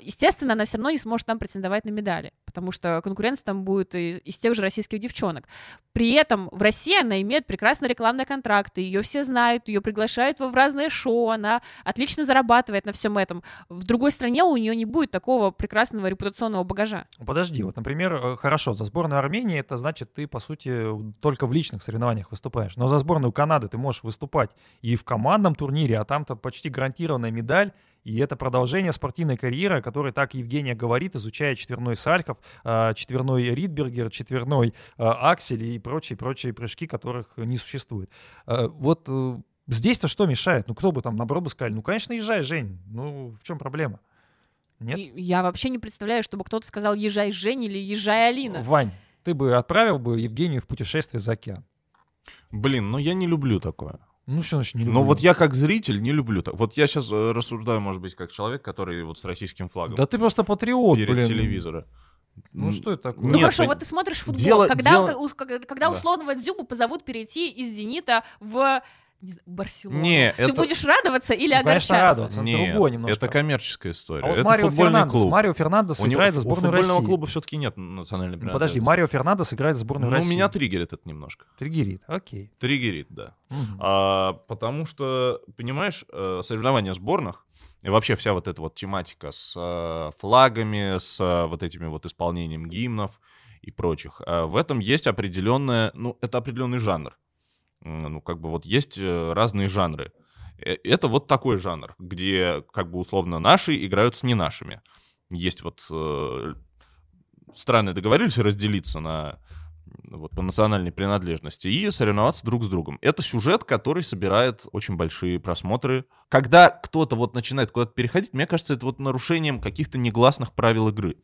естественно, она все равно не сможет там претендовать на медали, потому что конкуренция там будет из тех же российских девчонок. При этом в России она имеет прекрасные рекламные контракты, ее все знают, ее приглашают в разные шоу, она отлично зарабатывает на всем этом. В другой стране у нее не будет такого прекрасного репутационного багажа. Подожди, вот, например, э, хорошо, за сборную Армении это значит, ты, по сути, только в личных соревнованиях выступаешь. Но за сборную Канады ты можешь выступать и в командном турнире, а там-то почти гарантированная медаль, И это продолжение спортивной карьеры, о которой так Евгения говорит, изучая четверной Сальхов, э, четверной Ридбергер, четверной э, Аксель и прочие-прочие прыжки, которых не существует. Э, Вот э, здесь-то что мешает? Ну, кто бы там, наоборот, бы сказали, ну, конечно, езжай, Жень, ну, в чем проблема? Нет? Я вообще не представляю, чтобы кто-то сказал «езжай, Жень» или «езжай, Алина». Вань, ты бы отправил бы Евгению в путешествие за океан? Блин, ну я не люблю такое. Ну, что значит не Но люблю? вот я как зритель не люблю так. Вот я сейчас рассуждаю, может быть, как человек, который вот с российским флагом Да ты просто патриот, перед блин. телевизора. Ну, что это такое? Ну Нет, хорошо, пон- вот ты смотришь футбол, дело- когда, дело- когда Да. условного Дзюбу позовут перейти из «Зенита» в не знаю, Барселону. Не, Ты это- будешь радоваться или Ну, конечно, огорчаться? радоваться. Это Нет, другое немножко. это коммерческая история. А вот это Марио футбольный Фернандес, клуб. Марио Фернандес У него- играет за у сборную футбольного России. клуба все-таки нет национальной Ну, подожди. Марио Фернандес играет за сборную Ну, России. меня триггерит это немножко. Триггерит, окей. Триггерит, да. Мгм. А, потому что, понимаешь, э, соревнования сборных и вообще вся вот эта вот тематика с э, флагами, с э, вот этими вот исполнением гимнов и прочих, э, в этом есть определенная, ну, это определенный жанр. Ну, как бы вот есть э, разные жанры. Э, Это вот такой жанр, где как бы условно наши играют с не нашими. Есть вот э, страны договорились разделиться на вот по национальной принадлежности и соревноваться друг с другом. Это сюжет, который собирает очень большие просмотры. Когда кто-то вот начинает куда-то переходить, мне кажется, это вот нарушением каких-то негласных правил игры.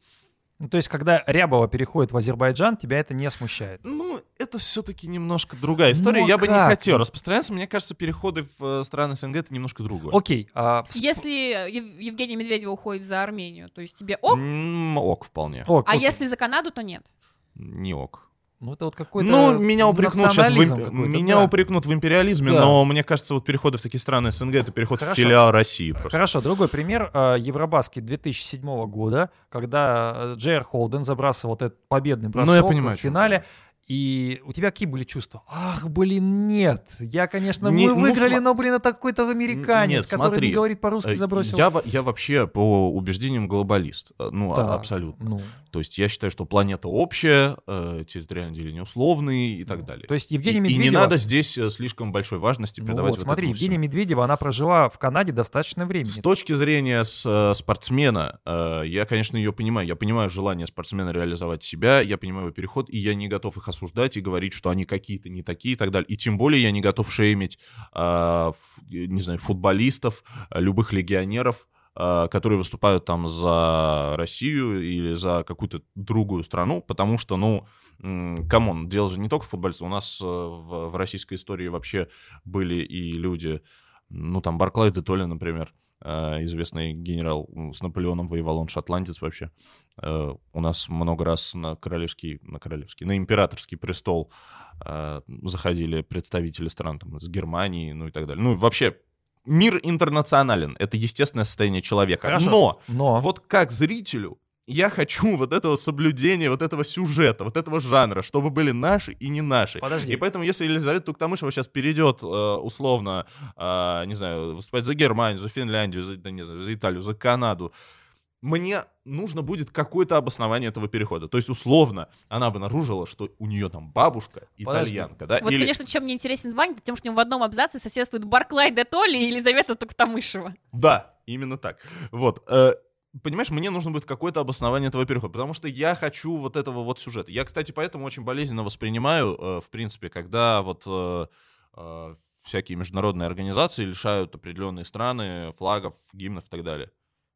Ну, то есть, когда Рябова переходит в Азербайджан, тебя это не смущает. Ну, это все-таки немножко другая история. Ну, Я бы не как? хотел распространяться. Мне кажется, переходы в э, страны СНГ это немножко другое. Окей. а Если Ев- Евгения Медведева уходит за Армению, то есть тебе ок, М, ок вполне. О, а окей. если за Канаду, то нет. Не ок. Ну, это вот какой-то Ну, меня упрекнут сейчас в, меня да. упрекнут в империализме, Да. но мне кажется, вот переходы в такие страны СНГ это переход Хорошо. в филиал России. просто. Хорошо, другой пример. а, Евробаскет 2007 года, когда э, Джейр Холден забрасывал вот этот победный бросок Ну, я понимаю, в финале. И у тебя какие были чувства? Ах, блин, нет. Я, конечно, Не- мы ну, выиграли, сма- но, блин, это какой-то американец, Нет, который смотри, не говорит по-русски, Э, забросил. Я, я вообще по убеждениям глобалист. Э, Ну, а- Да, абсолютно. ну, То есть я считаю, что планета общая, э, территориальное деление условный и так далее. То есть Евгения и, и не Медведева... надо здесь э, слишком большой важности Ну придавать вот, вот смотри, Евгения всему. Медведева, она прожила в Канаде достаточно времени. С точки зрения с, э, спортсмена, я, конечно, ее понимаю. Я понимаю желание спортсмена реализовать себя, я понимаю его переход, и я не готов их осуждать и говорить, что они какие-то не такие и так далее. И тем более я не готов шеймить, не знаю, футболистов, любых легионеров, которые выступают там за Россию или за какую-то другую страну, потому что, ну, come on, дело же не только в футболистах. У нас э, в, в российской истории вообще были и люди, ну, там, Барклай де Толли, например, э, известный генерал с Наполеоном воевал, он шотландец вообще. Э, У нас много раз на королевский, на королевский, на императорский престол э, заходили представители стран там, из Германии, ну и так далее. Ну, вообще, мир интернационален, это естественное состояние человека. Хорошо. Но Но вот как зрителю я хочу вот этого соблюдения, вот этого сюжета, вот этого жанра, чтобы были наши и не наши. Подожди. И поэтому, если Елизавета Туктамышева сейчас перейдет, э, условно, э, не знаю, выступать за Германию, за Финляндию, за, да, не знаю, за Италию, за Канаду, мне нужно будет какое-то обоснование этого перехода. То есть, условно, она обнаружила, что у нее там бабушка итальянка, да? Вот, или... конечно, чем мне интересен Ваня, тем, что у него в одном абзаце соседствует Барклай де Толли и Елизавета Туктамышева. Да, именно так. Вот. э, Понимаешь, мне нужно будет какое-то обоснование этого перехода, потому что я хочу вот этого вот сюжета. Я, кстати, поэтому очень болезненно воспринимаю, э, в принципе, когда вот э, э, всякие международные организации лишают определенные страны флагов, гимнов и так далее.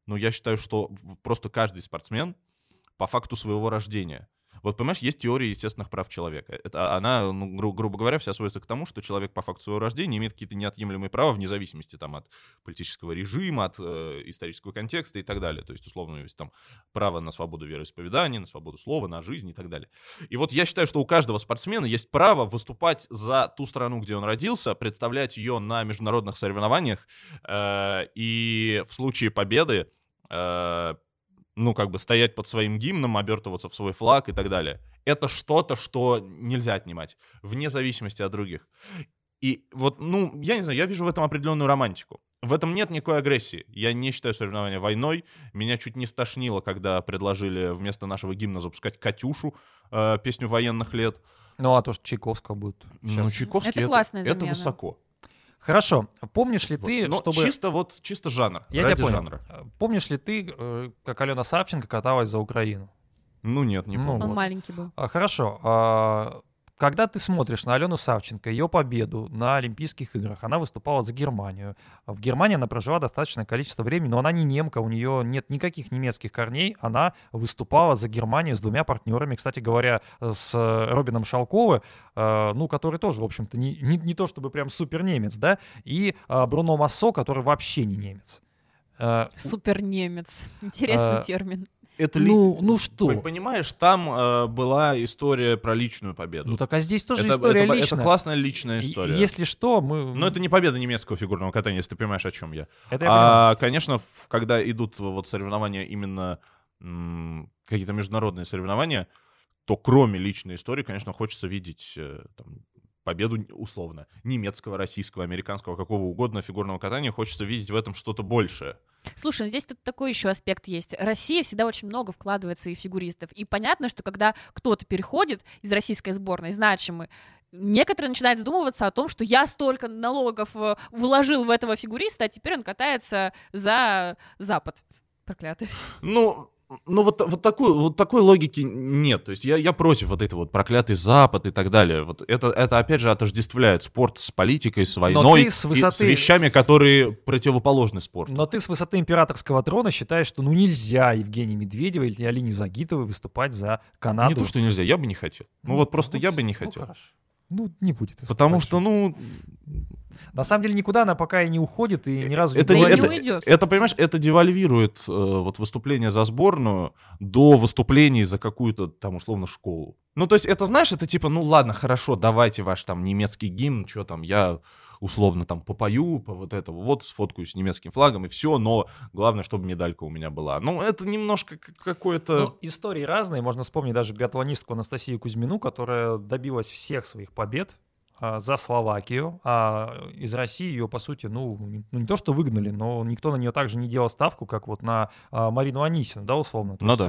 Но я считаю, что просто каждый спортсмен по факту своего рождения. Вот, понимаешь, есть теория естественных прав человека. Это она, ну, гру- грубо говоря, вся сводится к тому, что человек по факту своего рождения имеет какие-то неотъемлемые права вне зависимости там, от политического режима, от э, исторического контекста и так далее. То есть, условно, есть там право на свободу вероисповедания, на свободу слова, на жизнь и так далее. И вот я считаю, что у каждого спортсмена есть право выступать за ту страну, где он родился, представлять ее на международных соревнованиях, э, и в случае победы э, ну, как бы стоять под своим гимном, обертываться в свой флаг и так далее. Это что-то, что нельзя отнимать, вне зависимости от других. И вот, ну, я не знаю, я вижу в этом определенную романтику. В этом нет никакой агрессии. Я не считаю соревнования войной. Меня чуть не стошнило, когда предложили вместо нашего гимна запускать «Катюшу», э, песню военных лет. Ну, а то, что Чайковского будет Ну, сейчас. Чайковский Это классная это замена. высоко. Хорошо. Помнишь ли Вот. ты, Но чтобы... чисто вот, чисто жанр, Я тебя понял. жанра. Э, Помнишь ли ты, э, как Алена Савченко каталась за Украину? Ну нет, не Ну, помню. Он вот. маленький был. А, Хорошо. А, Когда ты смотришь на Алену Савченко, ее победу на Олимпийских играх, она выступала за Германию. В Германии она прожила достаточное количество времени, но она не немка, у нее нет никаких немецких корней. Она выступала за Германию с двумя партнерами, кстати говоря, с э, Робином Шалковым, э, ну, который тоже, в общем-то, не, не, не то чтобы прям супер немец, да, и э, Бруно Массо, который вообще не немец. Супер немец. Интересный термин. Это ли- Ну, ну что? Пон- Понимаешь, там э, была история про личную победу. Ну так а здесь тоже это, история это- это личная. классная личная история. Если что, мы... Но это не победа немецкого фигурного катания, если ты понимаешь, о чем я. Это я понимаю. А, конечно, в- когда идут вот соревнования именно какие-то международные соревнования, то кроме личной истории, конечно, хочется видеть э, там, победу условно немецкого, российского, американского, какого угодно фигурного катания. Хочется видеть в этом что-то большее. Слушай, ну здесь тут такой еще аспект есть. Россия всегда очень много вкладывает в своих фигуристов. И понятно, что когда кто-то переходит из российской сборной, значимый, некоторые начинают задумываться о том, что я столько налогов э, вложил в этого фигуриста, а теперь он катается за Запад. Проклятый. Ну, ну вот, вот, такой, вот такой логики нет. То есть я, я против вот этой вот проклятый Запад и так далее. Вот это, это опять же отождествляет спорт с политикой, с войной, ты с высоты- с вещами, с- которые противоположны спорту. Но ты с высоты императорского трона считаешь, что ну нельзя Евгении Медведевой или Алине Загитовой выступать за Канаду. Не то, что нельзя, я бы не хотел. Ну вот просто я бы не ну, хотел. хорошо. Ну, не будет. Потому что, ну, На самом деле никуда она пока и не уходит, и ни разу это, не была- не это, уйдет, это, понимаешь, это девальвирует э, вот выступление за сборную до выступлений за какую-то там условно школу. Ну, то есть, это, знаешь, это типа, ну ладно, хорошо, давайте ваш там немецкий гимн, что там, я условно там попою, по вот это, вот сфоткаюсь с немецким флагом и все, но главное, чтобы медалька у меня была. Ну, это немножко какое-то... Ну, истории разные. Можно вспомнить даже биатлонистку Анастасию Кузьмину, которая добилась всех своих побед а, за Словакию, а из России ее, по сути, ну, не- ну, не то, что выгнали, но никто на нее также не делал ставку, как вот на а, Марину Анисину, да, условно. То Ну есть,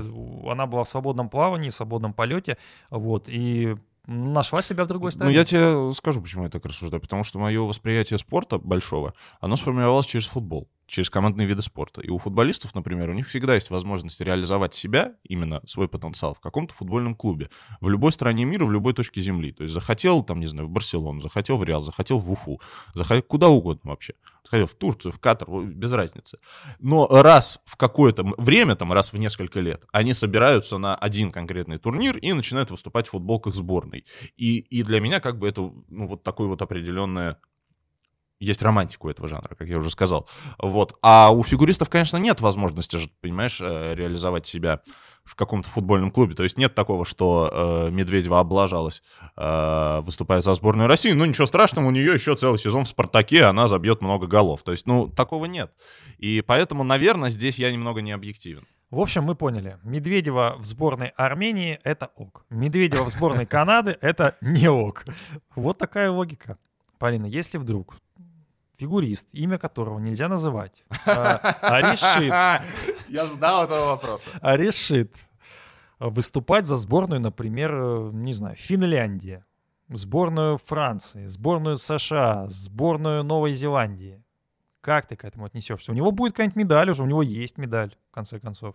да. Она была в свободном плавании, в свободном полете, вот, и нашла себя в другой Ну, стране. я тебе скажу, почему я так рассуждаю. Потому что мое восприятие спорта большого, оно сформировалось через футбол, через командные виды спорта. И у футболистов, например, у них всегда есть возможность реализовать себя, именно свой потенциал, в каком-то футбольном клубе. В любой стране мира, в любой точке земли. То есть захотел, там, не знаю, в Барселону, захотел в Реал, захотел в Уфу, захотел куда угодно вообще. Захотел в Турцию, в Катар, без разницы. Но раз в какое-то время, там, раз в несколько лет, они собираются на один конкретный турнир и начинают выступать в футболках сборной. И, и для меня как бы это, ну, вот такое вот определенное есть романтику этого жанра, как я уже сказал. Вот. А у фигуристов, конечно, нет возможности, понимаешь, э, реализовать себя в каком-то футбольном клубе. То есть нет такого, что э, Медведева облажалась, э, выступая за сборную России. Ну, ничего страшного, у нее еще целый сезон в «Спартаке», она забьет много голов. То есть, ну, такого нет. И поэтому, наверное, здесь я немного не объективен. В общем, мы поняли. Медведева в сборной Армении — это ок. Медведева в сборной Канады — это не ок. Вот такая логика. Полина, если вдруг фигурист, имя которого нельзя называть, а, а решит, Я ждал этого вопроса. а решит выступать за сборную, например, э, не знаю, Финляндии, сборную Франции, сборную США, сборную Новой Зеландии. Как ты к этому отнесешься? У него будет какая-нибудь медаль уже, у него есть медаль, в конце концов.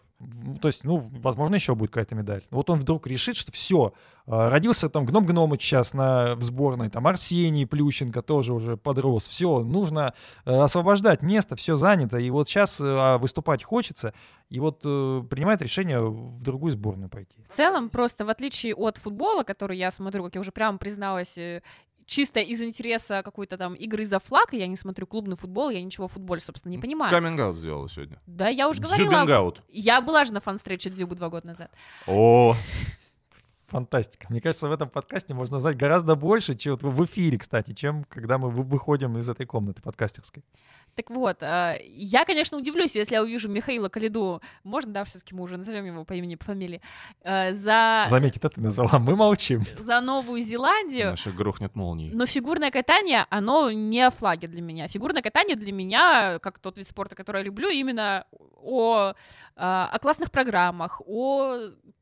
То есть, ну, возможно, еще будет какая-то медаль. Вот он вдруг решит, что все, родился там Гном Гномыч сейчас на, в сборной, там Арсений Плющенко тоже уже подрос. Все, нужно э, освобождать место, все занято. И вот сейчас выступать хочется, и вот э, принимает решение в другую сборную пойти. В целом, просто в отличие от футбола, который я смотрю, как я уже прямо призналась, э, чисто из интереса какой-то там игры за флаг, я не смотрю клубный футбол, я ничего в футболе, собственно, не понимаю. Каминг-аут сделала сегодня. Да, я уже говорила. Дзюбинг-аут. Я была же на фан-встрече Дзюбы два года назад. О, Фантастика. Мне кажется, в этом подкасте можно узнать гораздо больше, чем вот в эфире, кстати, чем когда мы вы- выходим из этой комнаты подкастерской. Так вот, э, я, конечно, удивлюсь, если я увижу Михаила Калиду, можно, да, все-таки мы уже назовем его по имени, по фамилии, э, за, Заметь, это ты назвала, мы молчим. за Новую Зеландию. наша грохнет молнией. Но фигурное катание, оно не о флаге для меня. Фигурное катание для меня, как тот вид спорта, который я люблю, именно о, а, о классных программах, о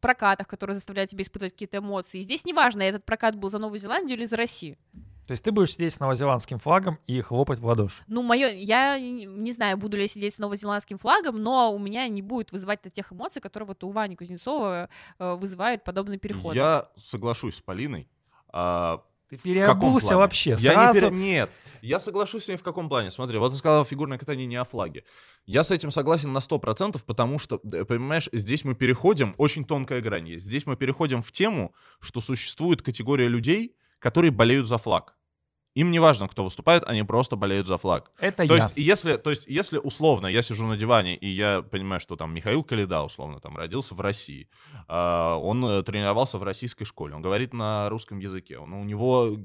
прокатах, которые заставляют тебя испытывать какие-то эмоции. И здесь неважно, этот прокат был за Новую Зеландию или за Россию. То есть ты будешь сидеть с новозеландским флагом и хлопать в ладоши. Ну, мое, я не знаю, буду ли я сидеть с новозеландским флагом, но у меня не будет вызывать тех эмоций, которые вот у Вани Кузнецова э, вызывают подобный переход. Я соглашусь с Полиной. А, Ты переобулся вообще. Я Сразу... не пере- Нет, я соглашусь с ней в каком плане. Смотри, вот ты сказал фигурное катание не о флаге. Я с этим согласен на 100%, потому что, понимаешь, здесь мы переходим, очень тонкая грань есть. Здесь мы переходим в тему, что существует категория людей, которые болеют за флаг. Им не важно, кто выступает, они просто болеют за флаг. Это То я. есть, если, то есть, если условно я сижу на диване, и я понимаю, что там Михаил Калида, условно, там родился в России, а, он э, тренировался в российской школе, он говорит на русском языке, он, у него...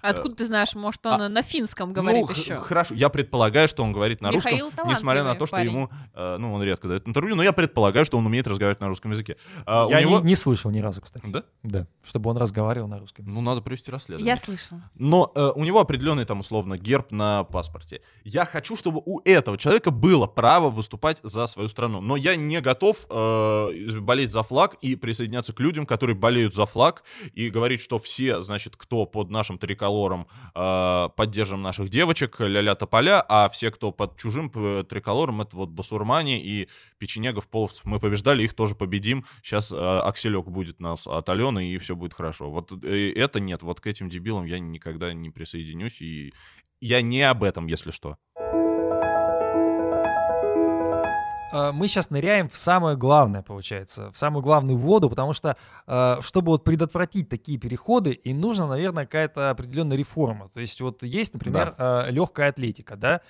Откуда ты знаешь, может, он а- на финском говорит ну, еще? хорошо, я предполагаю, что он говорит на Михаил русском, несмотря на то, что парень. ему, э, ну, он редко дает интервью, но я предполагаю, что он умеет разговаривать на русском языке. У Я него... не, не слышал ни разу, кстати. Да? Да, чтобы он разговаривал на русском. Ну, надо провести расследование. Я слышала. Но э, у него определенный там условно герб на паспорте. Я хочу, чтобы у этого человека было право выступать за свою страну. Но я не готов э, болеть за флаг и присоединяться к людям, которые болеют за флаг и говорить, что все, значит, кто под нашим триколором э, поддержим наших девочек, ля-ля тополя, а все, кто под чужим э, триколором, это вот басурмане и печенегов, половцев. Мы побеждали, их тоже победим. Сейчас Акселек будет нас от Алены, и все будет хорошо. Вот э, это нет. Вот к этим дебилам я никогда не присоединюсь, и я не об этом, если что. Э, мы сейчас ныряем в самое главное, получается, в самую главную воду, потому что, э, чтобы вот предотвратить такие переходы, и нужна, наверное, какая-то определенная реформа. То есть вот есть, например, легкая атлетика, да,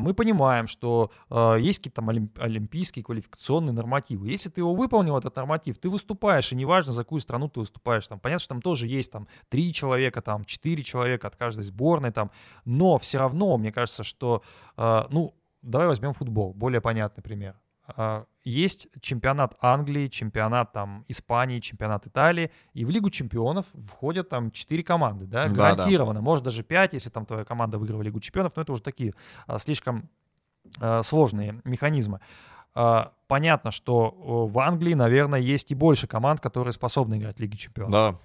мы понимаем, что э, есть какие-то там олим- олимпийские квалификационные нормативы. Если ты его выполнил, этот норматив, ты выступаешь, и неважно, за какую страну ты выступаешь. Там, понятно, что там тоже есть там три человека, там четыре человека от каждой сборной, там, но все равно, мне кажется, что, э, ну, Давай возьмем футбол, более понятный пример. А, Есть чемпионат Англии, чемпионат там Испании, чемпионат Италии, и в Лигу чемпионов входят там 4 команды, да, Да, гарантированно, может даже 5, если там твоя команда выиграла Лигу чемпионов, но это уже такие а, слишком а, сложные механизмы. Понятно, что в Англии, наверное, есть и больше команд, которые способны играть в Лиге чемпионов. Да.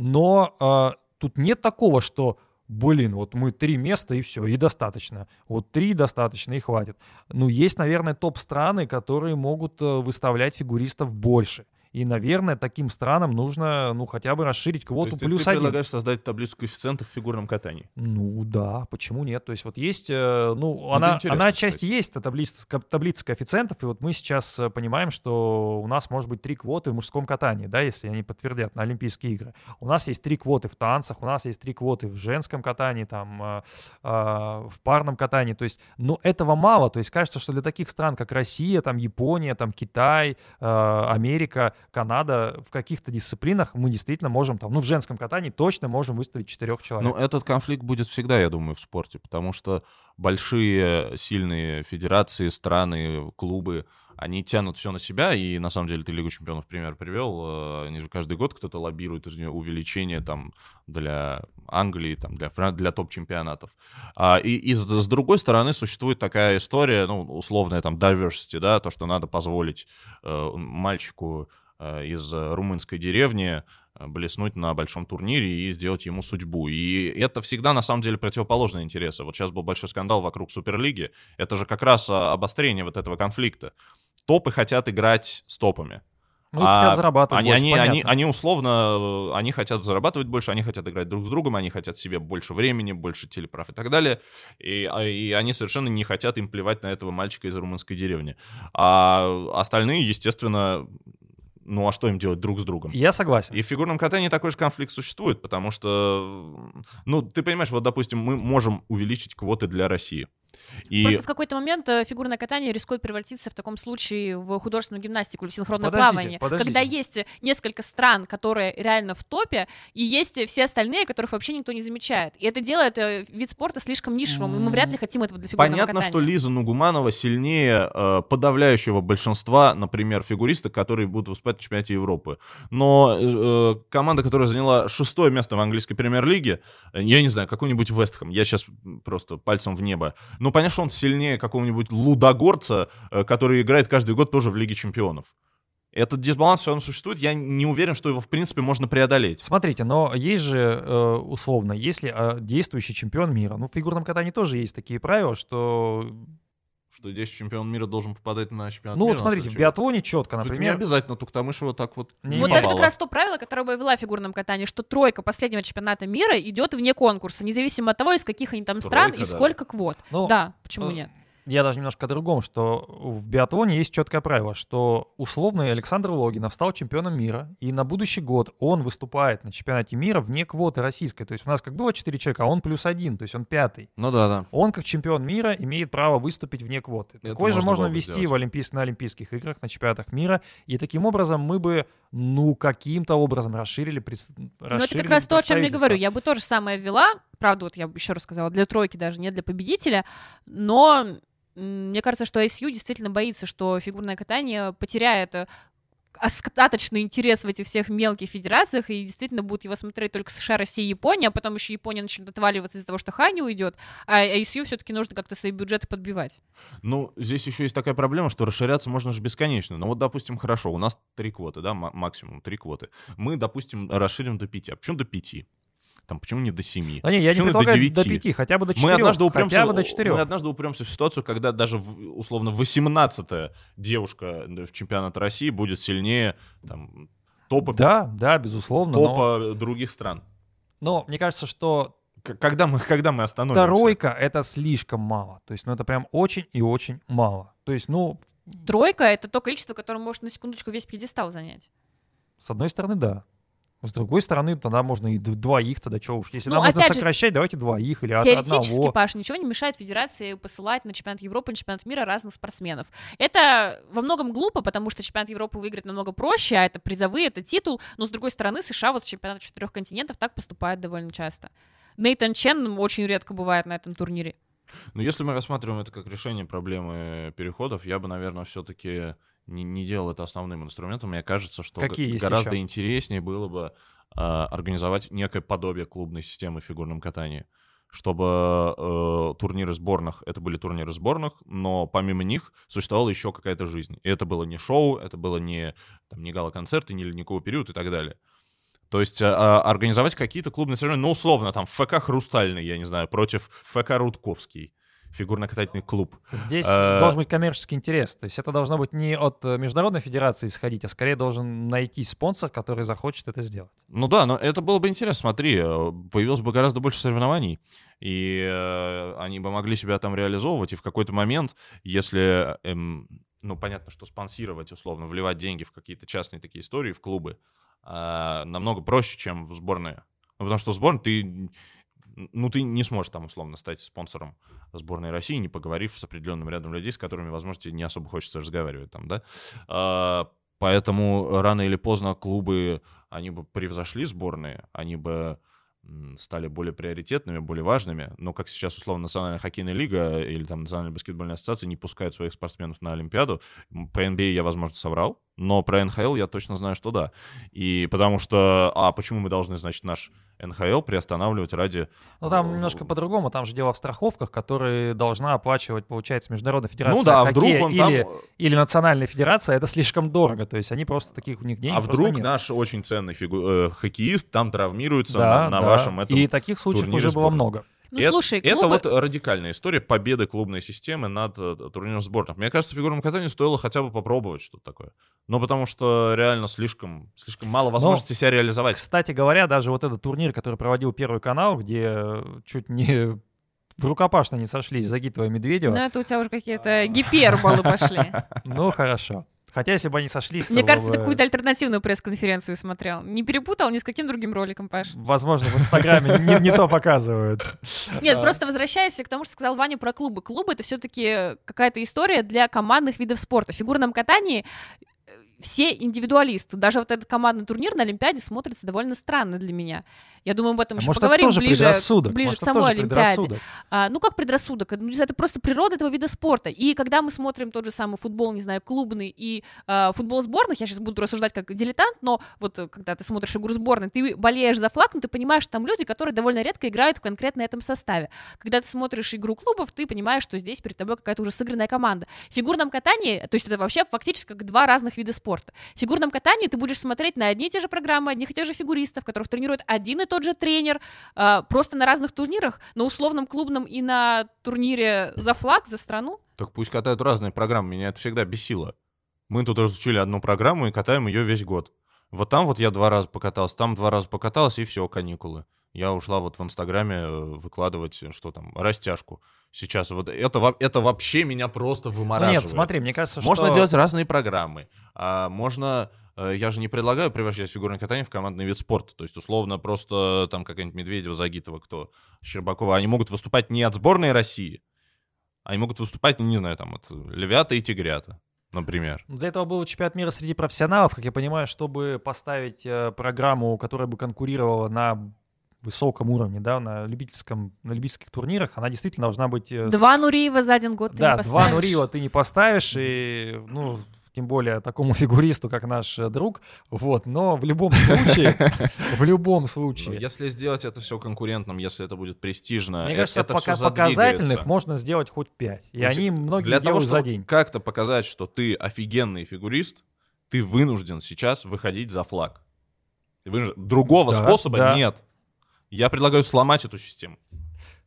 Но тут нет такого, что, блин, вот мы три места и все, и достаточно. Вот три достаточно и хватит. Ну, есть, наверное, топ-страны, которые могут э, выставлять фигуристов больше. И, наверное, таким странам нужно, ну, хотя бы расширить То квоту есть ты, плюс ты один. предлагаешь создать таблицу коэффициентов в фигурном катании. Ну да, почему нет? То есть вот есть, э, ну, это она, она отчасти есть, эта таблица, таблица коэффициентов, и вот мы сейчас э, понимаем, что у нас может быть три квоты в мужском катании, да, если они подтвердят на Олимпийские игры. У нас есть три квоты в танцах, у нас есть три квоты в женском катании, там, э, э, в парном катании, то есть, но этого мало, то есть кажется, что для таких стран, как Россия, там, Япония, там, Китай, э, Америка, Канада, в каких-то дисциплинах мы действительно можем, там, ну, в женском катании точно можем выставить четырех человек. Ну, этот конфликт будет всегда, я думаю, в спорте, потому что большие, сильные федерации, страны, клубы, они тянут все на себя, и на самом деле ты Лигу чемпионов пример привел, э, они же каждый год кто-то лоббирует увеличение там для Англии, там, для, Фран- для топ-чемпионатов. А, и, и с, с другой стороны существует такая история, ну, условная там diversity, да, то, что надо позволить э, мальчику из э, румынской деревни э, блеснуть на большом турнире и сделать ему судьбу. И это всегда, на самом деле, противоположные интересы. Вот сейчас был большой скандал вокруг Суперлиги. Это же как раз а, обострение вот этого конфликта. Топы хотят играть с топами. Ну, А хотят зарабатывать Они, больше, они, они, понятно. они условно, э, они хотят зарабатывать больше, они хотят играть друг с другом, они хотят себе больше времени, больше телеправ и так далее. И, а- и они совершенно не хотят им плевать на этого мальчика из румынской деревни. А остальные, естественно, ну а что им делать друг с другом? Я согласен. И в фигурном катании такой же конфликт существует, потому что, ну, ты понимаешь, вот, допустим, мы можем увеличить квоты для России. И Просто в какой-то момент э, фигурное катание рискует превратиться в таком случае в художественную гимнастику или синхронное Подождите, плавание. подождите. Когда есть несколько стран, которые реально в топе, и есть все остальные, которых вообще никто не замечает. И это делает э, вид спорта слишком нишевым, и мы вряд ли хотим этого для фигурного понятно, катания. что Лиза Нугуманова сильнее э, подавляющего большинства, например, фигуристок, которые будут выступать на чемпионате Европы. Но э, команда, которая заняла шестое место в английской премьер-лиге, э, я не знаю, какой-нибудь Вестхэм, я сейчас просто пальцем в небо, ну, понятно, что он сильнее какого-нибудь Лудогорца, э, который играет каждый год тоже в Лиге чемпионов. Этот дисбаланс все равно существует. Я не уверен, что его, в принципе, можно преодолеть. Смотрите, но есть же, э, условно, если э, действующий чемпион мира, ну, в фигурном катании тоже есть такие правила, что... Что здесь чемпион мира должен попадать на чемпионат Ну, мира. вот смотрите, в биатлоне четко, я- Это не например... обязательно, Туктамышева так вот Не- Вот это как раз то правило, которое бы вела в фигурном катании, что тройка последнего чемпионата мира идет вне конкурса, независимо от того, из каких они там стран Тройка и даже. сколько квот. Ну, да, почему э, нет? Я даже немножко о другом, что в биатлоне есть четкое правило, что условный Александр Логинов стал чемпионом мира, и на будущий год он выступает на чемпионате мира вне квоты российской. То есть у нас как было 4 человека, а он плюс один, то есть он пятый. Ну да, да. Он как чемпион мира имеет право выступить вне квоты. Это Такое же можно ввести сделать. в олимпийс- на Олимпийских играх, на чемпионатах мира, и таким образом мы бы, ну, каким-то образом расширили, пред- Ну, это расширили как раз то, о чем я говорю. Я бы тоже самое ввела, правда, вот я бы еще раз сказала, для тройки даже, не для победителя, но мне кажется, что ISU действительно боится, что фигурное катание потеряет э, остаточный интерес в этих всех мелких федерациях, и действительно будут его смотреть только США, Россия и Япония, а потом еще Япония начнет отваливаться из-за того, что Хани уйдет, а ISU все-таки нужно как-то свои бюджеты подбивать. Ну, здесь еще есть такая проблема, что расширяться можно же бесконечно. Ну вот, допустим, хорошо, у нас три квоты, да, ма- максимум три квоты. Мы, допустим, расширим до пяти. А почему до пяти? Там, почему не до семи? Да не, я не Почему до предлагаю до, девяти? 5, хотя бы до 4. Мы однажды упремся, хотя бы до 4. мы однажды упремся в ситуацию, когда даже условно 18-я девушка в чемпионат России будет сильнее там, топа, Да, да, безусловно. но- топа других стран. но мне кажется, что Когда мы, когда мы остановимся? Тройка — это слишком мало. То есть, ну, это прям очень и очень мало. То есть, ну, Тройка — это то количество, которое может на секундочку весь пьедестал занять. с одной стороны, да. С другой стороны, тогда можно и д- двоих тогда, что уж. Если Ну, нам нужно же, сокращать, давайте двоих или от Теоретически, одного. Паш, ничего не мешает федерации посылать на чемпионат Европы, на чемпионат мира разных спортсменов. Это во многом глупо, потому что чемпионат Европы выиграть намного проще, а это призовые, это титул. Но, с другой стороны, США вот с чемпионатом четырех континентов так поступают довольно часто. Нейтан Чен очень редко бывает на этом турнире. Но если мы рассматриваем это как решение проблемы переходов, я бы, наверное, все-таки не, не делал это основным инструментом. Мне кажется, что Какие гораздо еще? интереснее было бы а, организовать некое подобие клубной системы в фигурном катании. Чтобы э, турниры сборных, это были турниры сборных, но помимо них существовала еще какая-то жизнь. И это было не шоу, это было не, там, не гала-концерты, не ледниковый период и так далее. То есть а, организовать какие-то клубные соревнования, ну, условно, там, ФК «Хрустальный», я не знаю, против ФК «Рудковский», фигурно-катательный клуб. Здесь Э, должен быть коммерческий интерес. То есть это должно быть не от э, международной федерации исходить, а скорее должен найти спонсор, который захочет это сделать. Ну да, но это было бы интересно, смотри, э, появилось бы гораздо больше соревнований, и э, они бы могли себя там реализовывать, и в какой-то момент, если, эм, ну понятно, что спонсировать, условно, вливать деньги в какие-то частные такие истории, в клубы, э, намного проще, чем в сборные. Ну, потому что в сборной ты, ну ты не сможешь там, условно, стать спонсором сборной России, не поговорив с определенным рядом людей, с которыми, возможно, не особо хочется разговаривать там, да. А, Поэтому рано или поздно клубы, они бы превзошли сборные, они бы стали более приоритетными, более важными. Но как сейчас, условно, Национальная хоккейная лига или там Национальная баскетбольная ассоциация не пускают своих спортсменов на Олимпиаду. Про NBA я, возможно, соврал, но про НХЛ я точно знаю, что да. И потому что, а почему мы должны, значит, наш НХЛ приостанавливать ради... Ну, там э, немножко по-другому. Там же дело в страховках, которые должна оплачивать, получается, Международная федерация Ну да, а вдруг он там... или, или Национальная федерация. Это слишком дорого. То есть они просто таких у них денег А вдруг нет. наш очень ценный фигу- э, хоккеист там травмируется Да, на, на да. вашем этом И таких случаев уже было сборных. много. Ну, это, слушай, это клубы- вот радикальная история победы клубной системы над э, турниром сборных. Мне кажется, в фигурном катании стоило хотя бы попробовать что-то такое. Ну, потому что реально слишком, слишком мало возможностей себя реализовать. Кстати говоря, даже вот этот турнир, который проводил Первый канал, где чуть не в рукопашно не сошлись Загитова и Медведева. Ну, это у тебя уже какие-то гиперболы пошли. Ну, хорошо. Хотя, если бы они сошлись, Мне кажется, ты бы- какую-то альтернативную пресс-конференцию смотрел. Не перепутал ни с каким другим роликом, Паш? Возможно, в Инстаграме не, не то показывают. Нет, А. просто возвращаясь к тому, что сказал Ваня про клубы. Клубы — это все-таки какая-то история для командных видов спорта. В фигурном катании э, все индивидуалисты. Даже вот этот командный турнир на Олимпиаде смотрится довольно странно для меня. Я думаю, об этом А еще может, это поговорим тоже ближе, предрассудок? ближе Может, к это самой Олимпиаде. А, ну, как предрассудок? Ну, не знаю, это просто природа этого вида спорта. И когда мы смотрим тот же самый футбол, не знаю, клубный и а, футбол сборных, я сейчас буду рассуждать как дилетант, но вот э, когда ты смотришь игру сборной, ты болеешь за флаг, но ты понимаешь, что там люди, которые довольно редко играют в конкретно этом составе. Когда ты смотришь игру клубов, ты понимаешь, что здесь перед тобой какая-то уже сыгранная команда. В фигурном катании, то есть это вообще фактически как два разных вида спорта. Спорта. В фигурном катании ты будешь смотреть на одни и те же программы, одних и тех же фигуристов, которых тренирует один и тот же тренер, а, просто на разных турнирах, на условном клубном и на турнире за флаг, за страну. Так пусть катают разные программы, меня это всегда бесило. Мы тут разучили одну программу и катаем ее весь год. Вот там вот я два раза покатался, там два раза покатался, и все, каникулы. Я ушла вот в Инстаграме э, выкладывать, э, что там, растяжку. Сейчас вот это, это вообще меня просто Ну вымораживает. нет, смотри, мне кажется, Можно что... делать разные программы. А можно... э, Я же не предлагаю превращать фигурное катание в командный вид спорта. То есть, условно, просто там какая-нибудь Медведева, Загитова, кто, Щербакова, они могут выступать не от сборной России, они могут выступать, не знаю, там, от Львята и Тигрята, например. Ну, Для этого был чемпионат мира среди профессионалов, как я понимаю, чтобы поставить программу, которая бы конкурировала на высоком уровне, да, на любительском, на любительских турнирах, она действительно должна быть... э, Два Нуриева за один год ты да, не два поставишь. Нурила ты не поставишь, и, ну, тем более такому фигуристу, как наш э, друг, вот, но в любом случае, в любом случае, Если сделать это все конкурентным, если это будет престижно, мне э, кажется, это пока показательных можно сделать хоть пять, и они многие Для того, делают за день. как-то показать, что ты офигенный фигурист, ты вынужден сейчас выходить за флаг. Другого Да, способа да. нет. Я предлагаю сломать эту систему.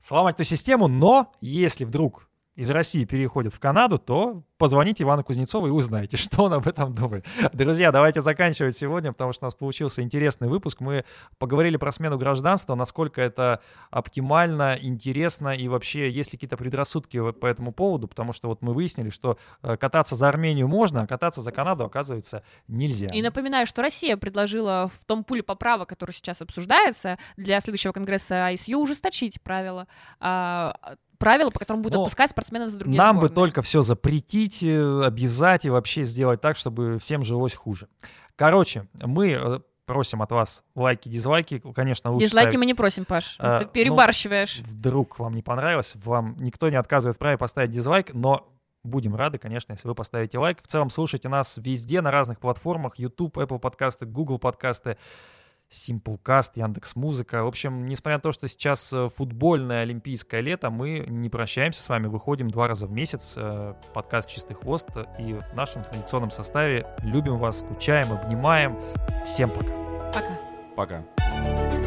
сломать эту систему, но если вдруг из России переходит в Канаду, то позвоните Ивану Кузнецову и узнаете, что он об этом думает. Друзья, давайте заканчивать сегодня, потому что у нас получился интересный выпуск. Мы поговорили про смену гражданства, насколько это оптимально, интересно и вообще есть ли какие-то предрассудки по этому поводу, потому что вот мы выяснили, что э, кататься за Армению можно, а кататься за Канаду, оказывается, нельзя. И напоминаю, что Россия предложила в том пуле поправок, который сейчас обсуждается, для следующего конгресса ISU ужесточить правила, а, правила, по которым будут Но отпускать спортсменов за другие Нам бы сборные. только все запретить, э, обязать и вообще сделать так, чтобы всем жилось хуже. Короче, мы э, просим от вас лайки, дизлайки. Конечно, лучше Дизлайки ставить- мы не просим, Паш. А, Ты ну, перебарщиваешь. Вдруг вам не понравилось, вам никто не отказывает в праве поставить дизлайк, но будем рады, конечно, если вы поставите лайк. В целом слушайте нас везде, на разных платформах. YouTube, Apple подкасты, Google подкасты. Simplecast, Яндекс Музыка. В общем, несмотря на то, что сейчас э, футбольное олимпийское лето, мы не прощаемся с вами, выходим два раза в месяц. э, Подкаст «Чистый хвост» и в нашем традиционном составе. Любим вас, скучаем, обнимаем. Всем пока. Пока. Пока.